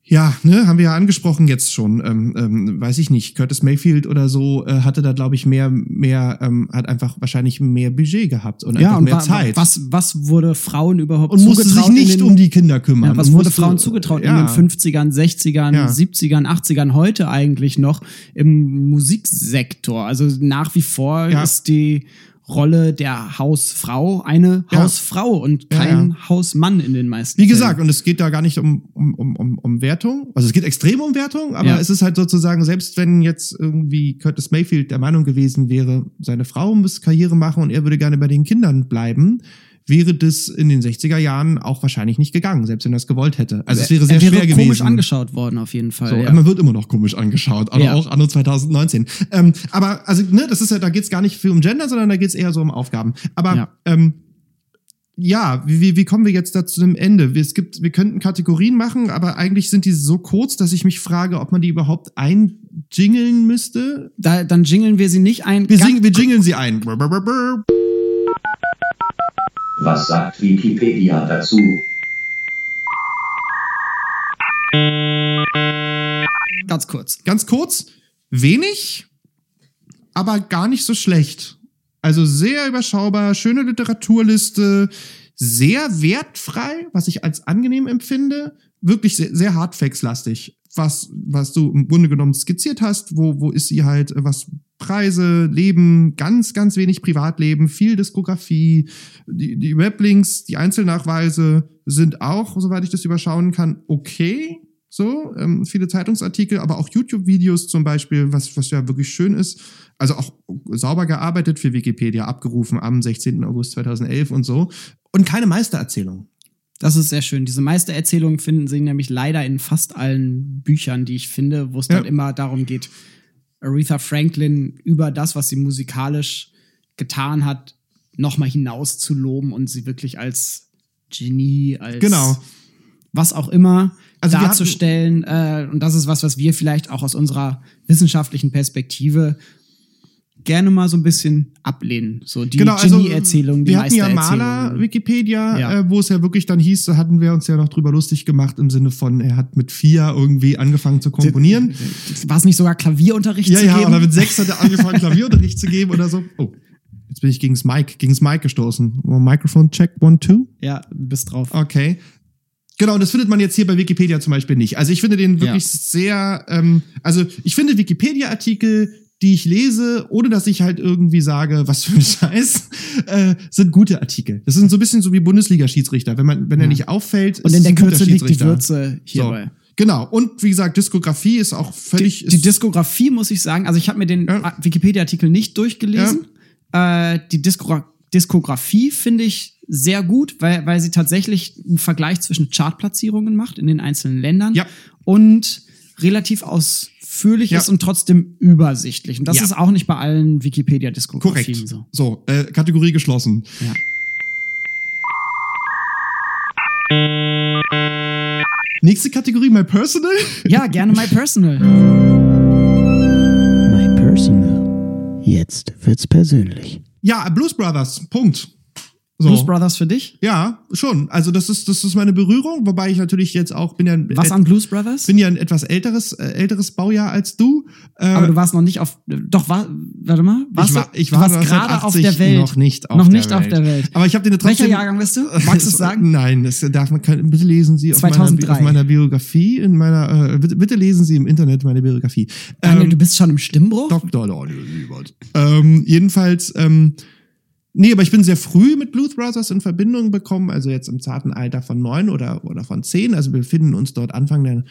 ja, ne, haben wir ja angesprochen jetzt schon, ähm, ähm, weiß ich nicht, Curtis Mayfield oder so äh, hatte da, glaube ich, mehr, mehr, ähm, hat einfach wahrscheinlich mehr Budget gehabt und einfach mehr wa- Zeit. Was, was wurde Frauen überhaupt und musste sich zugetraut in nicht den, um die Kinder kümmern. ja, was und wurde musste- Frauen zugetraut ja. in den 50ern, 60ern, Ja. 70ern, 80ern, heute eigentlich noch im Musiksektor? Also nach wie vor Ja. ist die Rolle der Hausfrau eine Ja. Hausfrau und Ja, kein Hausmann in den meisten Wie Fällen. gesagt, und es geht da gar nicht um, um, um, um, Wertung. Also es geht extrem um Wertung, aber Ja. es ist halt sozusagen, selbst wenn jetzt irgendwie Curtis Mayfield der Meinung gewesen wäre, seine Frau muss Karriere machen und er würde gerne bei den Kindern bleiben, wäre das in den 60er Jahren auch wahrscheinlich nicht gegangen, selbst wenn er es gewollt hätte. Also es wäre sehr er wäre schwer komisch gewesen. angeschaut worden auf jeden Fall. So, ja. Man wird immer noch komisch angeschaut, aber Ja. auch anno 2019. Ähm, aber also, ne, das ist ja, da geht's gar nicht viel um Gender, sondern da geht's eher so um Aufgaben. Aber Ja. ähm, ja, wie, wie, kommen wir jetzt da zu dem Ende? Wir, es gibt, wir könnten Kategorien machen, aber eigentlich sind die so kurz, dass ich mich frage, ob man die überhaupt einjingeln müsste. da, dann jingeln wir sie nicht ein. Wir, singen, wir jingeln sie ein. Was sagt Wikipedia dazu? Ganz kurz. Ganz kurz, wenig, aber gar nicht so schlecht. Also sehr überschaubar, schöne Literaturliste, sehr wertfrei, was ich als angenehm empfinde. wirklich sehr, sehr hardfacts-lastig, was, was du im Grunde genommen skizziert hast, wo, wo ist sie halt, was Preise, Leben, ganz, ganz wenig Privatleben, viel Diskografie, die, die Weblinks, die Einzelnachweise sind auch, soweit ich das überschauen kann, okay. So, ähm, viele Zeitungsartikel, aber auch YouTube-Videos zum Beispiel, was, was ja wirklich schön ist. Also auch sauber gearbeitet für Wikipedia, abgerufen am 16. August 2011 und so. Und keine Meistererzählung. Das ist sehr schön. Diese Meistererzählungen finden Sie nämlich leider in fast allen Büchern, die ich finde, wo es Ja. dann immer darum geht, Aretha Franklin über das, was sie musikalisch getan hat, nochmal hinaus zu loben und sie wirklich als Genie, als Genau. was auch immer Also darzustellen. Äh, und das ist was, was wir vielleicht auch aus unserer wissenschaftlichen Perspektive gerne mal so ein bisschen ablehnen. So die genau, also Genie-Erzählung, die wir hatten ja. Maler Wikipedia, Ja. äh, wo es ja wirklich dann hieß, da hatten wir uns ja noch drüber lustig gemacht im Sinne von, er hat mit vier irgendwie angefangen zu komponieren. War es nicht sogar Klavierunterricht Ja, zu ja, geben? oder mit sechs hat er angefangen, Klavierunterricht zu geben oder so. Oh, jetzt bin ich gegen das Mic, gegen das Mic gestoßen. Microphone check, one, two. Ja, bist drauf. Okay. Genau, und das findet man jetzt hier bei Wikipedia zum Beispiel nicht. Also ich finde den wirklich Ja. sehr, ähm, also ich finde Wikipedia-Artikel, die ich lese, ohne dass ich halt irgendwie sage, was für ein Scheiß, äh, sind gute Artikel. Das sind so ein bisschen so wie Bundesliga-Schiedsrichter. Wenn man, wenn er Ja. nicht auffällt, Und ist in der Kürze liegt die. Würze hierbei. So. Genau. Und wie gesagt, Diskografie ist auch völlig. Die, die Diskografie, muss ich sagen, also ich habe mir den Ja. Wikipedia-Artikel nicht durchgelesen. Äh, die Diskogra Diskografie finde ich sehr gut, weil, weil sie tatsächlich einen Vergleich zwischen Chartplatzierungen macht in den einzelnen Ländern Ja. und relativ ausführlich Ja. ist und trotzdem übersichtlich. Und das Ja. ist auch nicht bei allen Wikipedia-Diskografien korrekt. so. So, äh, Kategorie geschlossen. Ja. Nächste Kategorie, my personal. ja, gerne My Personal. My Personal. Jetzt wird's persönlich. Ja, Blues Brothers. Punkt. So. Blues Brothers für dich? Ja, schon. Also das ist das ist meine Berührung, wobei ich natürlich jetzt auch bin ja ein, Was an Blues Brothers? bin ja ein etwas älteres äh, älteres Baujahr als du. Äh, Aber du warst noch nicht auf. Doch, war, warte mal. Warst ich war, du, ich du war warst gerade auf 1980 der Welt. noch nicht auf noch der nicht Welt. auf der Welt. Aber ich habe dir trotzdem Welcher Jahrgang bist du? Magst du es sagen? Nein, das darf man kann, bitte lesen Sie auf meiner, 2003. auf meiner Biografie in meiner äh, bitte, bitte lesen Sie im Internet meine Biografie. Daniel, Ähm, du bist schon im Stimmbruch? Dr. Daniel. Ähm, jedenfalls, ähm, nee, aber ich bin sehr früh mit Blues Brothers in Verbindung bekommen, also jetzt im zarten Alter von neun oder, oder von zehn. Also wir befinden uns dort Anfang der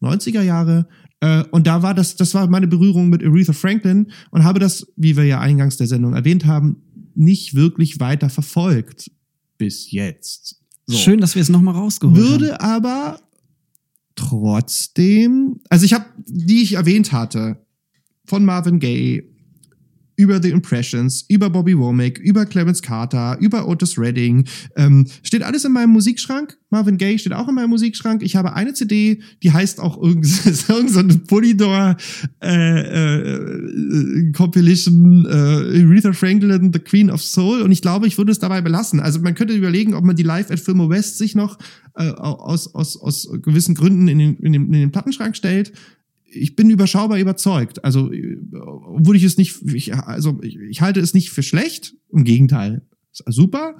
90er Jahre. Äh, und da war das, das war meine Berührung mit Aretha Franklin und habe das, wie wir ja eingangs der Sendung erwähnt haben, nicht wirklich weiter verfolgt. Bis jetzt. So Schön, dass wir es nochmal rausgeholt haben. würde aber trotzdem, also ich habe, die ich erwähnt hatte, von Marvin Gaye über The Impressions, über Bobby Womack, über Clarence Carter, über Otis Redding, ähm, steht alles in meinem Musikschrank. Marvin Gaye steht auch in meinem Musikschrank. Ich habe eine CD, die heißt auch irgend so Polydor äh, äh, Compilation äh, Aretha Franklin, The Queen of Soul. Und ich glaube, ich würde es dabei belassen. Also man könnte überlegen, ob man die Live at Filmo West sich noch äh, aus, aus, aus gewissen Gründen in den, in, den, in den Plattenschrank stellt ich bin überschaubar überzeugt. Also, äh, obwohl ich es nicht, ich, also ich, ich halte es nicht für schlecht. Im Gegenteil, super.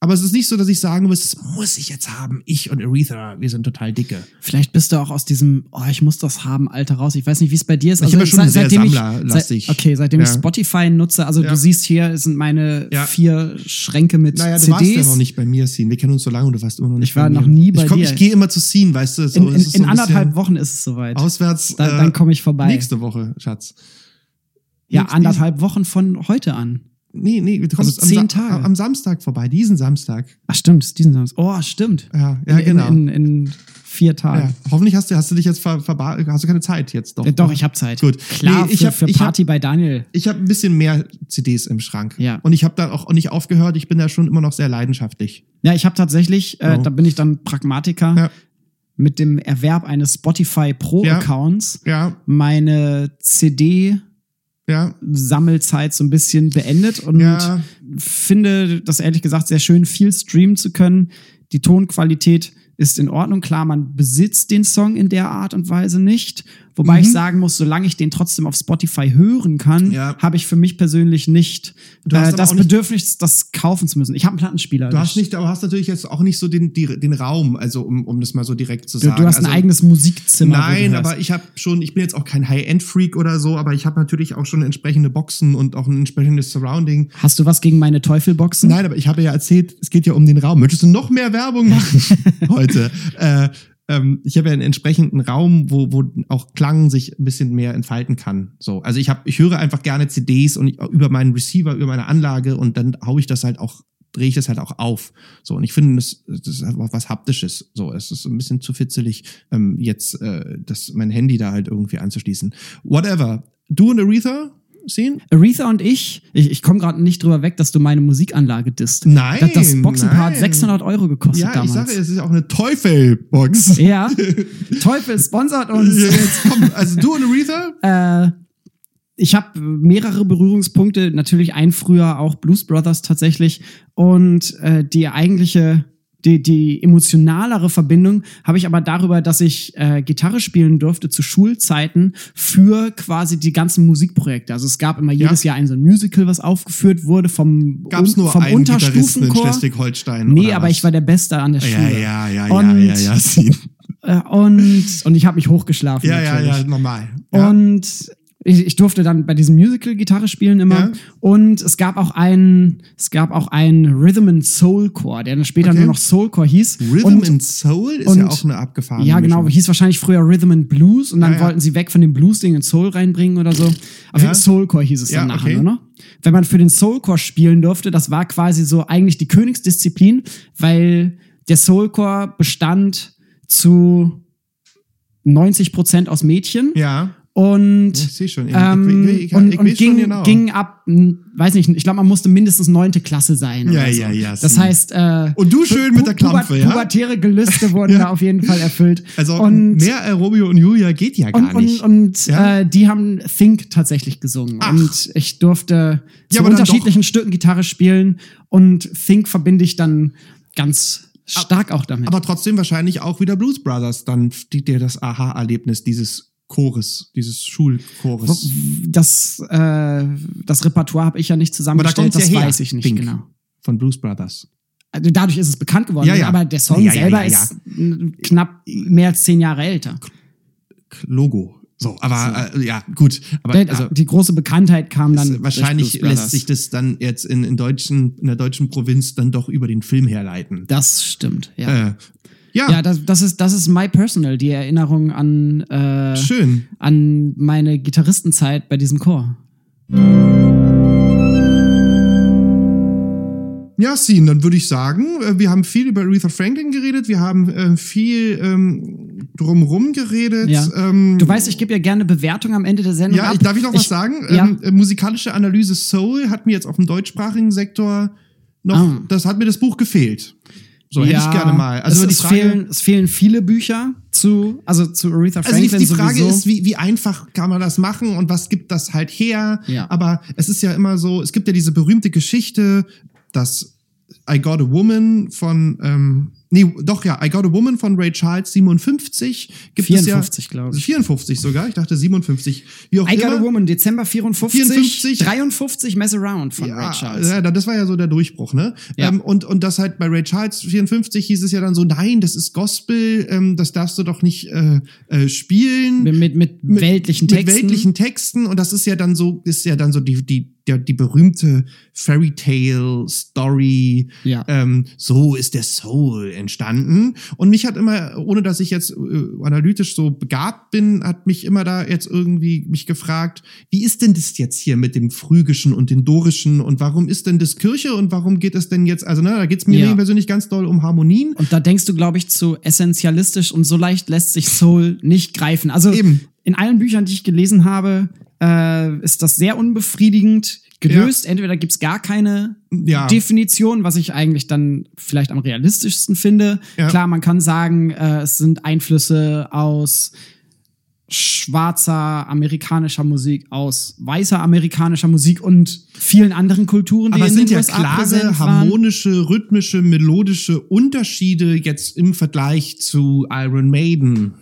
Aber es ist nicht so, dass ich sagen muss, das muss ich jetzt haben. Ich und Aretha, wir sind total dicke. Vielleicht bist du auch aus diesem, oh, ich muss das haben, Alter raus. Ich weiß nicht, wie es bei dir ist. Ich bin ja schon seit- sehr seitdem ich- sammlerlastig. Seit, okay, seitdem ich Ja. Spotify nutze, also Ja. du siehst hier sind meine Ja. vier Schränke mit Naja, du CDs. warst ja noch nicht bei mir, Scene. Wir kennen uns so lange und du warst immer noch nicht Ich war bei mir. noch nie bei ich komm, dir. Ich gehe immer zu Scene, weißt du. So, in es in, so in anderthalb Wochen ist es soweit. Auswärts. Dann, äh, dann komme ich vorbei. Nächste Woche, Schatz. ja, Nächste- anderthalb Wochen von heute an. Nee, nee, du kommst Also zehn am, Tage. Am Samstag vorbei, diesen Samstag. Ach stimmt, ist diesen Samstag. Oh, stimmt. Ja, ja in, genau. In, in, in vier Tagen. Ja, hoffentlich hast du, hast du dich jetzt ver, verba- hast du keine Zeit jetzt doch. Ja, doch, ich habe Zeit. Gut. Klar, Nee, ich für, hab- für ich hab- Party bei Daniel. Ich habe ein bisschen mehr CDs im Schrank. Ja. Und ich habe da auch nicht aufgehört. Ich bin da schon immer noch sehr leidenschaftlich. Ja, ich habe tatsächlich, äh, Oh. da bin ich dann Pragmatiker, Ja. mit dem Erwerb eines Spotify Pro-Accounts Ja, meine CD-Sammelzeit ja, so ein bisschen beendet und ja. finde das ehrlich gesagt sehr schön, viel streamen zu können. Die Tonqualität ist in Ordnung. Klar, man besitzt den Song in der Art und Weise nicht, Wobei ich sagen muss, solange ich den trotzdem auf Spotify hören kann, Ja. habe ich für mich persönlich nicht Du hast äh, das nicht- Bedürfnis, das kaufen zu müssen. Ich habe einen Plattenspieler. Du hast nicht, aber hast natürlich jetzt auch nicht so den, die, den Raum, also um, um das mal so direkt zu du, sagen. du hast ein also, eigenes Musikzimmer. Nein, du aber ich habe schon, ich bin jetzt auch kein High-End-Freak oder so, aber ich habe natürlich auch schon entsprechende Boxen und auch ein entsprechendes Surrounding. Hast du was gegen meine Teufelboxen? Nein, aber ich habe ja erzählt, es geht ja um den Raum. Möchtest du noch mehr Werbung machen heute? Äh, ähm, ich habe ja einen entsprechenden Raum, wo, wo auch Klang sich ein bisschen mehr entfalten kann. So, also ich habe, ich höre einfach gerne CDs und ich, über meinen Receiver, über meine Anlage und dann hau ich das halt auch drehe ich das halt auch auf. So, und ich finde, das, das ist einfach was Haptisches. So, es ist ein bisschen zu fitzelig, ähm, jetzt äh, das, mein Handy da halt irgendwie anzuschließen. Whatever. Du und Aretha sehen? Aretha und ich, ich, ich komme gerade nicht drüber weg, dass du meine Musikanlage disst. Nein, Das, das Boxenpart nein. 600 Euro gekostet Ja, damals. ich sage, es ist auch eine Teufelbox. Ja, Teufel sponsert uns. Jetzt komm, also du und Aretha? Äh, ich habe mehrere Berührungspunkte, natürlich ein früher auch Blues Brothers tatsächlich. Und äh, die eigentliche, die, die emotionalere Verbindung habe ich aber darüber, dass ich äh, Gitarre spielen durfte zu Schulzeiten für quasi die ganzen Musikprojekte. Also es gab immer jedes Jahr ein so ein Musical, was aufgeführt wurde vom, Gab es un- nur vom einen Gitarristen in Unterstufenchor. Schleswig-Holstein? Nee, aber was? ich war der Beste an der Ja, Schule. ja, ja, ja, und, ja, ja, Sin. äh, und, und ich habe mich hochgeschlafen. Ja, ja, natürlich. ja, normal. Ja. Und ich, ich durfte dann bei diesem Musical Gitarre spielen immer. Ja. Und es gab auch einen, es gab auch einen Rhythm and Soul Core, der dann später Okay. nur noch Soul Core hieß. Rhythm und, and Soul ist und- ja auch eine abgefahrene ja, genau, Mischung. hieß wahrscheinlich früher Rhythm and Blues und dann Ja, ja. wollten sie weg von dem Blues-Ding in Soul reinbringen oder so. Auf jeden. Fall Soulcore hieß es Ja, dann nachher okay. nur noch. Wenn man für den Soulcore spielen durfte, das war quasi so eigentlich die Königsdisziplin, weil der Soulcore bestand zu 90 Prozent aus Mädchen. Ja, Und, ich schon. Ich, ähm, ich, ich, und, und weiß schon ging, genau. ging ab, hm, weiß nicht, ich glaube, man musste mindestens neunte Klasse sein. Ja, so. ja, ja, Das sie- heißt, äh, Und du schön mit der Klampfe, ja? Pubertäre Gelüste wurden Ja. da auf jeden Fall erfüllt. Also und, mehr Romeo und Julia geht ja gar und, nicht. und, und Ja? äh, die haben Think tatsächlich gesungen. Ach. Und ich durfte zu aber dann unterschiedlichen Stücken Gitarre spielen und Think verbinde ich dann ganz stark auch damit. aber trotzdem wahrscheinlich auch wieder Blues Brothers, dann die, dir das Aha-Erlebnis dieses Chores, dieses Schulchores. das, äh, das Repertoire habe ich ja nicht Aber da zusammengestellt, das ja weiß ich nicht Think genau. Von Blues Brothers. Also dadurch ist es bekannt geworden, Ja, ja. aber der Song selber ist knapp mehr als zehn Jahre älter. Logo. So, aber äh, ja, gut. Aber Der- also, die große Bekanntheit kam dann. wahrscheinlich lässt sich das dann jetzt in, in, deutschen, in der deutschen Provinz dann doch über den Film herleiten. Das stimmt, ja. Äh, ja, Ja, das, das, ist, das ist my personal, die Erinnerung an, äh, schön. an meine Gitarristenzeit bei diesem Chor. Ja, Sin, dann würde ich sagen, äh, wir haben viel über Aretha Franklin geredet, wir haben äh, viel ähm, drumrum geredet. Ja. Ähm, Du weißt, ich gebe ja gerne Bewertung am Ende der Sendung. ja, ab. ich, darf ich noch was sagen? Ja. Ähm, äh, musikalische Analyse Soul hat mir jetzt auf dem deutschsprachigen Sektor noch, Ah. das hat mir das Buch gefehlt. So, hätte ich gerne mal. Also es, Frage, fehlen, es fehlen viele Bücher zu, also zu Aretha Also die, Franklin die Frage sowieso. ist, wie, wie einfach kann man das machen und was gibt das halt her? Ja. Aber es ist ja immer so, es gibt ja diese berühmte Geschichte, dass I Got a Woman von, ähm, nee, doch ja, I Got a Woman von Ray Charles 57 gibt 54, es ja. glaube ich. 54 sogar, ich dachte 57. Wie auch I Got immer. a Woman, Dezember 54, 54. 53 Mess Around von ja, Ray Charles. Ja, das war ja so der Durchbruch, ne? Ja. Ähm, und, und das halt bei Ray Charles 54 hieß es ja dann so, nein, das ist Gospel, ähm, das darfst du doch nicht äh, äh, spielen. Mit, mit, mit, weltlichen mit Texten. weltlichen Texten und das ist ja dann so ist ja dann so die die der, die berühmte Fairy Tale Story Ja. ähm, so ist der Soul entstanden und mich hat immer ohne dass ich jetzt äh, analytisch so begabt bin hat mich immer da jetzt irgendwie mich gefragt wie ist denn das jetzt hier mit dem phrygischen und den dorischen und warum ist denn das Kirche und warum geht es denn jetzt also ne da geht's mir Ja. persönlich ganz doll um Harmonien Und da denkst du, glaube ich, zu essentialistisch und so leicht lässt sich Soul nicht greifen. Also Eben. in allen Büchern, die ich gelesen habe, äh, ist das sehr unbefriedigend gelöst. Entweder gibt's gar keine Ja. Definition, was ich eigentlich dann vielleicht am realistischsten finde. Ja. Klar, man kann sagen, äh, es sind Einflüsse aus schwarzer amerikanischer Musik, aus weißer amerikanischer Musik und vielen anderen Kulturen, die Aber es in sind ja klare, harmonische, rhythmische, melodische Unterschiede jetzt im Vergleich zu Iron Maiden.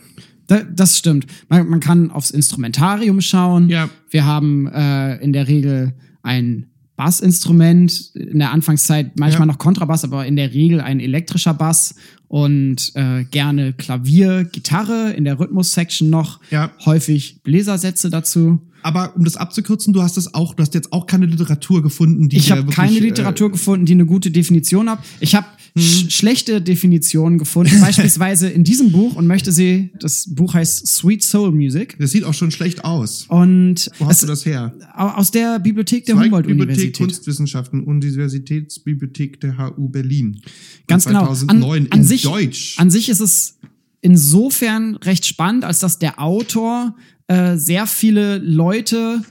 Da, das stimmt. Man, man kann aufs Instrumentarium schauen. Ja. Wir haben äh, in der Regel ein Bassinstrument, in der Anfangszeit manchmal Ja. noch Kontrabass, aber in der Regel ein elektrischer Bass und äh, gerne Klavier, Gitarre, in der Rhythmus-Section noch Ja. häufig Bläsersätze dazu. Aber um das abzukürzen, du hast das auch, du hast jetzt auch keine Literatur gefunden, die Ich habe keine äh, Literatur gefunden, die eine gute Definition hat. Ich habe Hm. sch schlechte Definitionen gefunden, beispielsweise in diesem Buch und möchte sie, das Buch heißt Sweet Soul Music. Das sieht auch schon schlecht aus. Und Wo hast du das her? au- aus der Bibliothek der Zweigbibliothek Humboldt-Universität. Kunstwissenschaften, Universitätsbibliothek der HU Berlin. Ganz genau. 2009 An, an, in sich, Deutsch. an sich ist es insofern recht spannend, als dass der Autor äh, sehr viele Leute,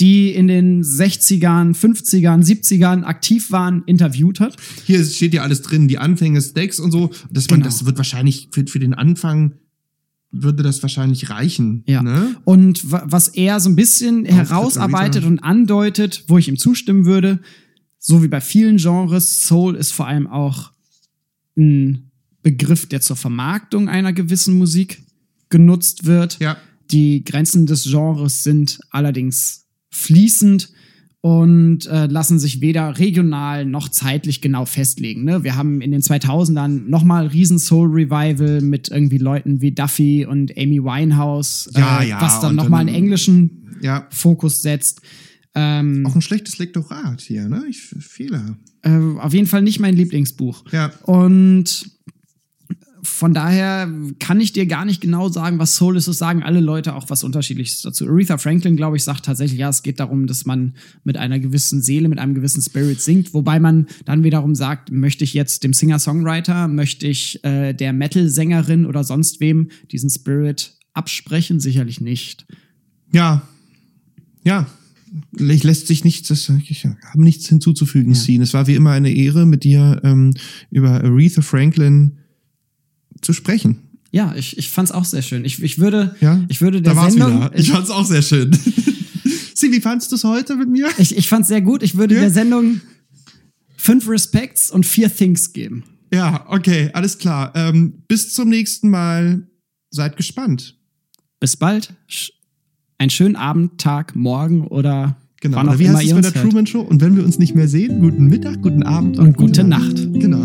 die in den 60ern, 50ern, 70ern aktiv waren, interviewt hat. Hier steht ja alles drin, die Anfänge, Stacks und so. Das, man, Genau. das wird wahrscheinlich für, für den Anfang würde das wahrscheinlich reichen. Ja. Ne? Und wa- was er so ein bisschen herausarbeitet Rita. und andeutet, wo ich ihm zustimmen würde, so wie bei vielen Genres, Soul ist vor allem auch ein Begriff, der zur Vermarktung einer gewissen Musik genutzt wird. Ja. Die Grenzen des Genres sind allerdings fließend und äh, lassen sich weder regional noch zeitlich genau festlegen. Ne? Wir haben in den 2000ern nochmal riesen Soul Revival mit irgendwie Leuten wie Duffy und Amy Winehouse, Ja, äh, ja, was dann nochmal einen englischen Ja. Fokus setzt. Ähm, Auch ein schlechtes Lektorat hier, ne? Ich Fehler. äh, auf jeden Fall nicht mein Lieblingsbuch. Ja. Und von daher kann ich dir gar nicht genau sagen, was Soul ist. Es sagen alle Leute auch was Unterschiedliches dazu. Aretha Franklin, glaube ich, sagt tatsächlich, ja, es geht darum, dass man mit einer gewissen Seele, mit einem gewissen Spirit singt. Wobei man dann wiederum sagt, möchte ich jetzt dem Singer-Songwriter, möchte ich äh, der Metal-Sängerin oder sonst wem diesen Spirit absprechen? Sicherlich nicht. Ja. Ja. Lä- Lässt sich nichts, das, ich habe nichts hinzuzufügen, Scene. Es war wie immer eine Ehre, mit dir ähm, über Aretha Franklin zu sprechen. Ja, ich, ich fand es auch sehr schön. Ich, ich würde, Ja, ich würde der da war's Sendung, wieder. Ich fand's auch sehr schön. Sie, wie fandst du es heute mit mir? Ich, ich fand's sehr gut. Ich würde Ja? der Sendung fünf Respects und vier Things geben. Ja, okay, alles klar. Ähm, bis zum nächsten Mal. Seid gespannt. Bis bald. Einen schönen Abend, Tag, Morgen oder Genau. wann Oder auch wie immer heißt es bei der. Truman Show? Und wenn wir uns nicht mehr sehen, guten Mittag, guten Abend Und gute Nacht. Genau.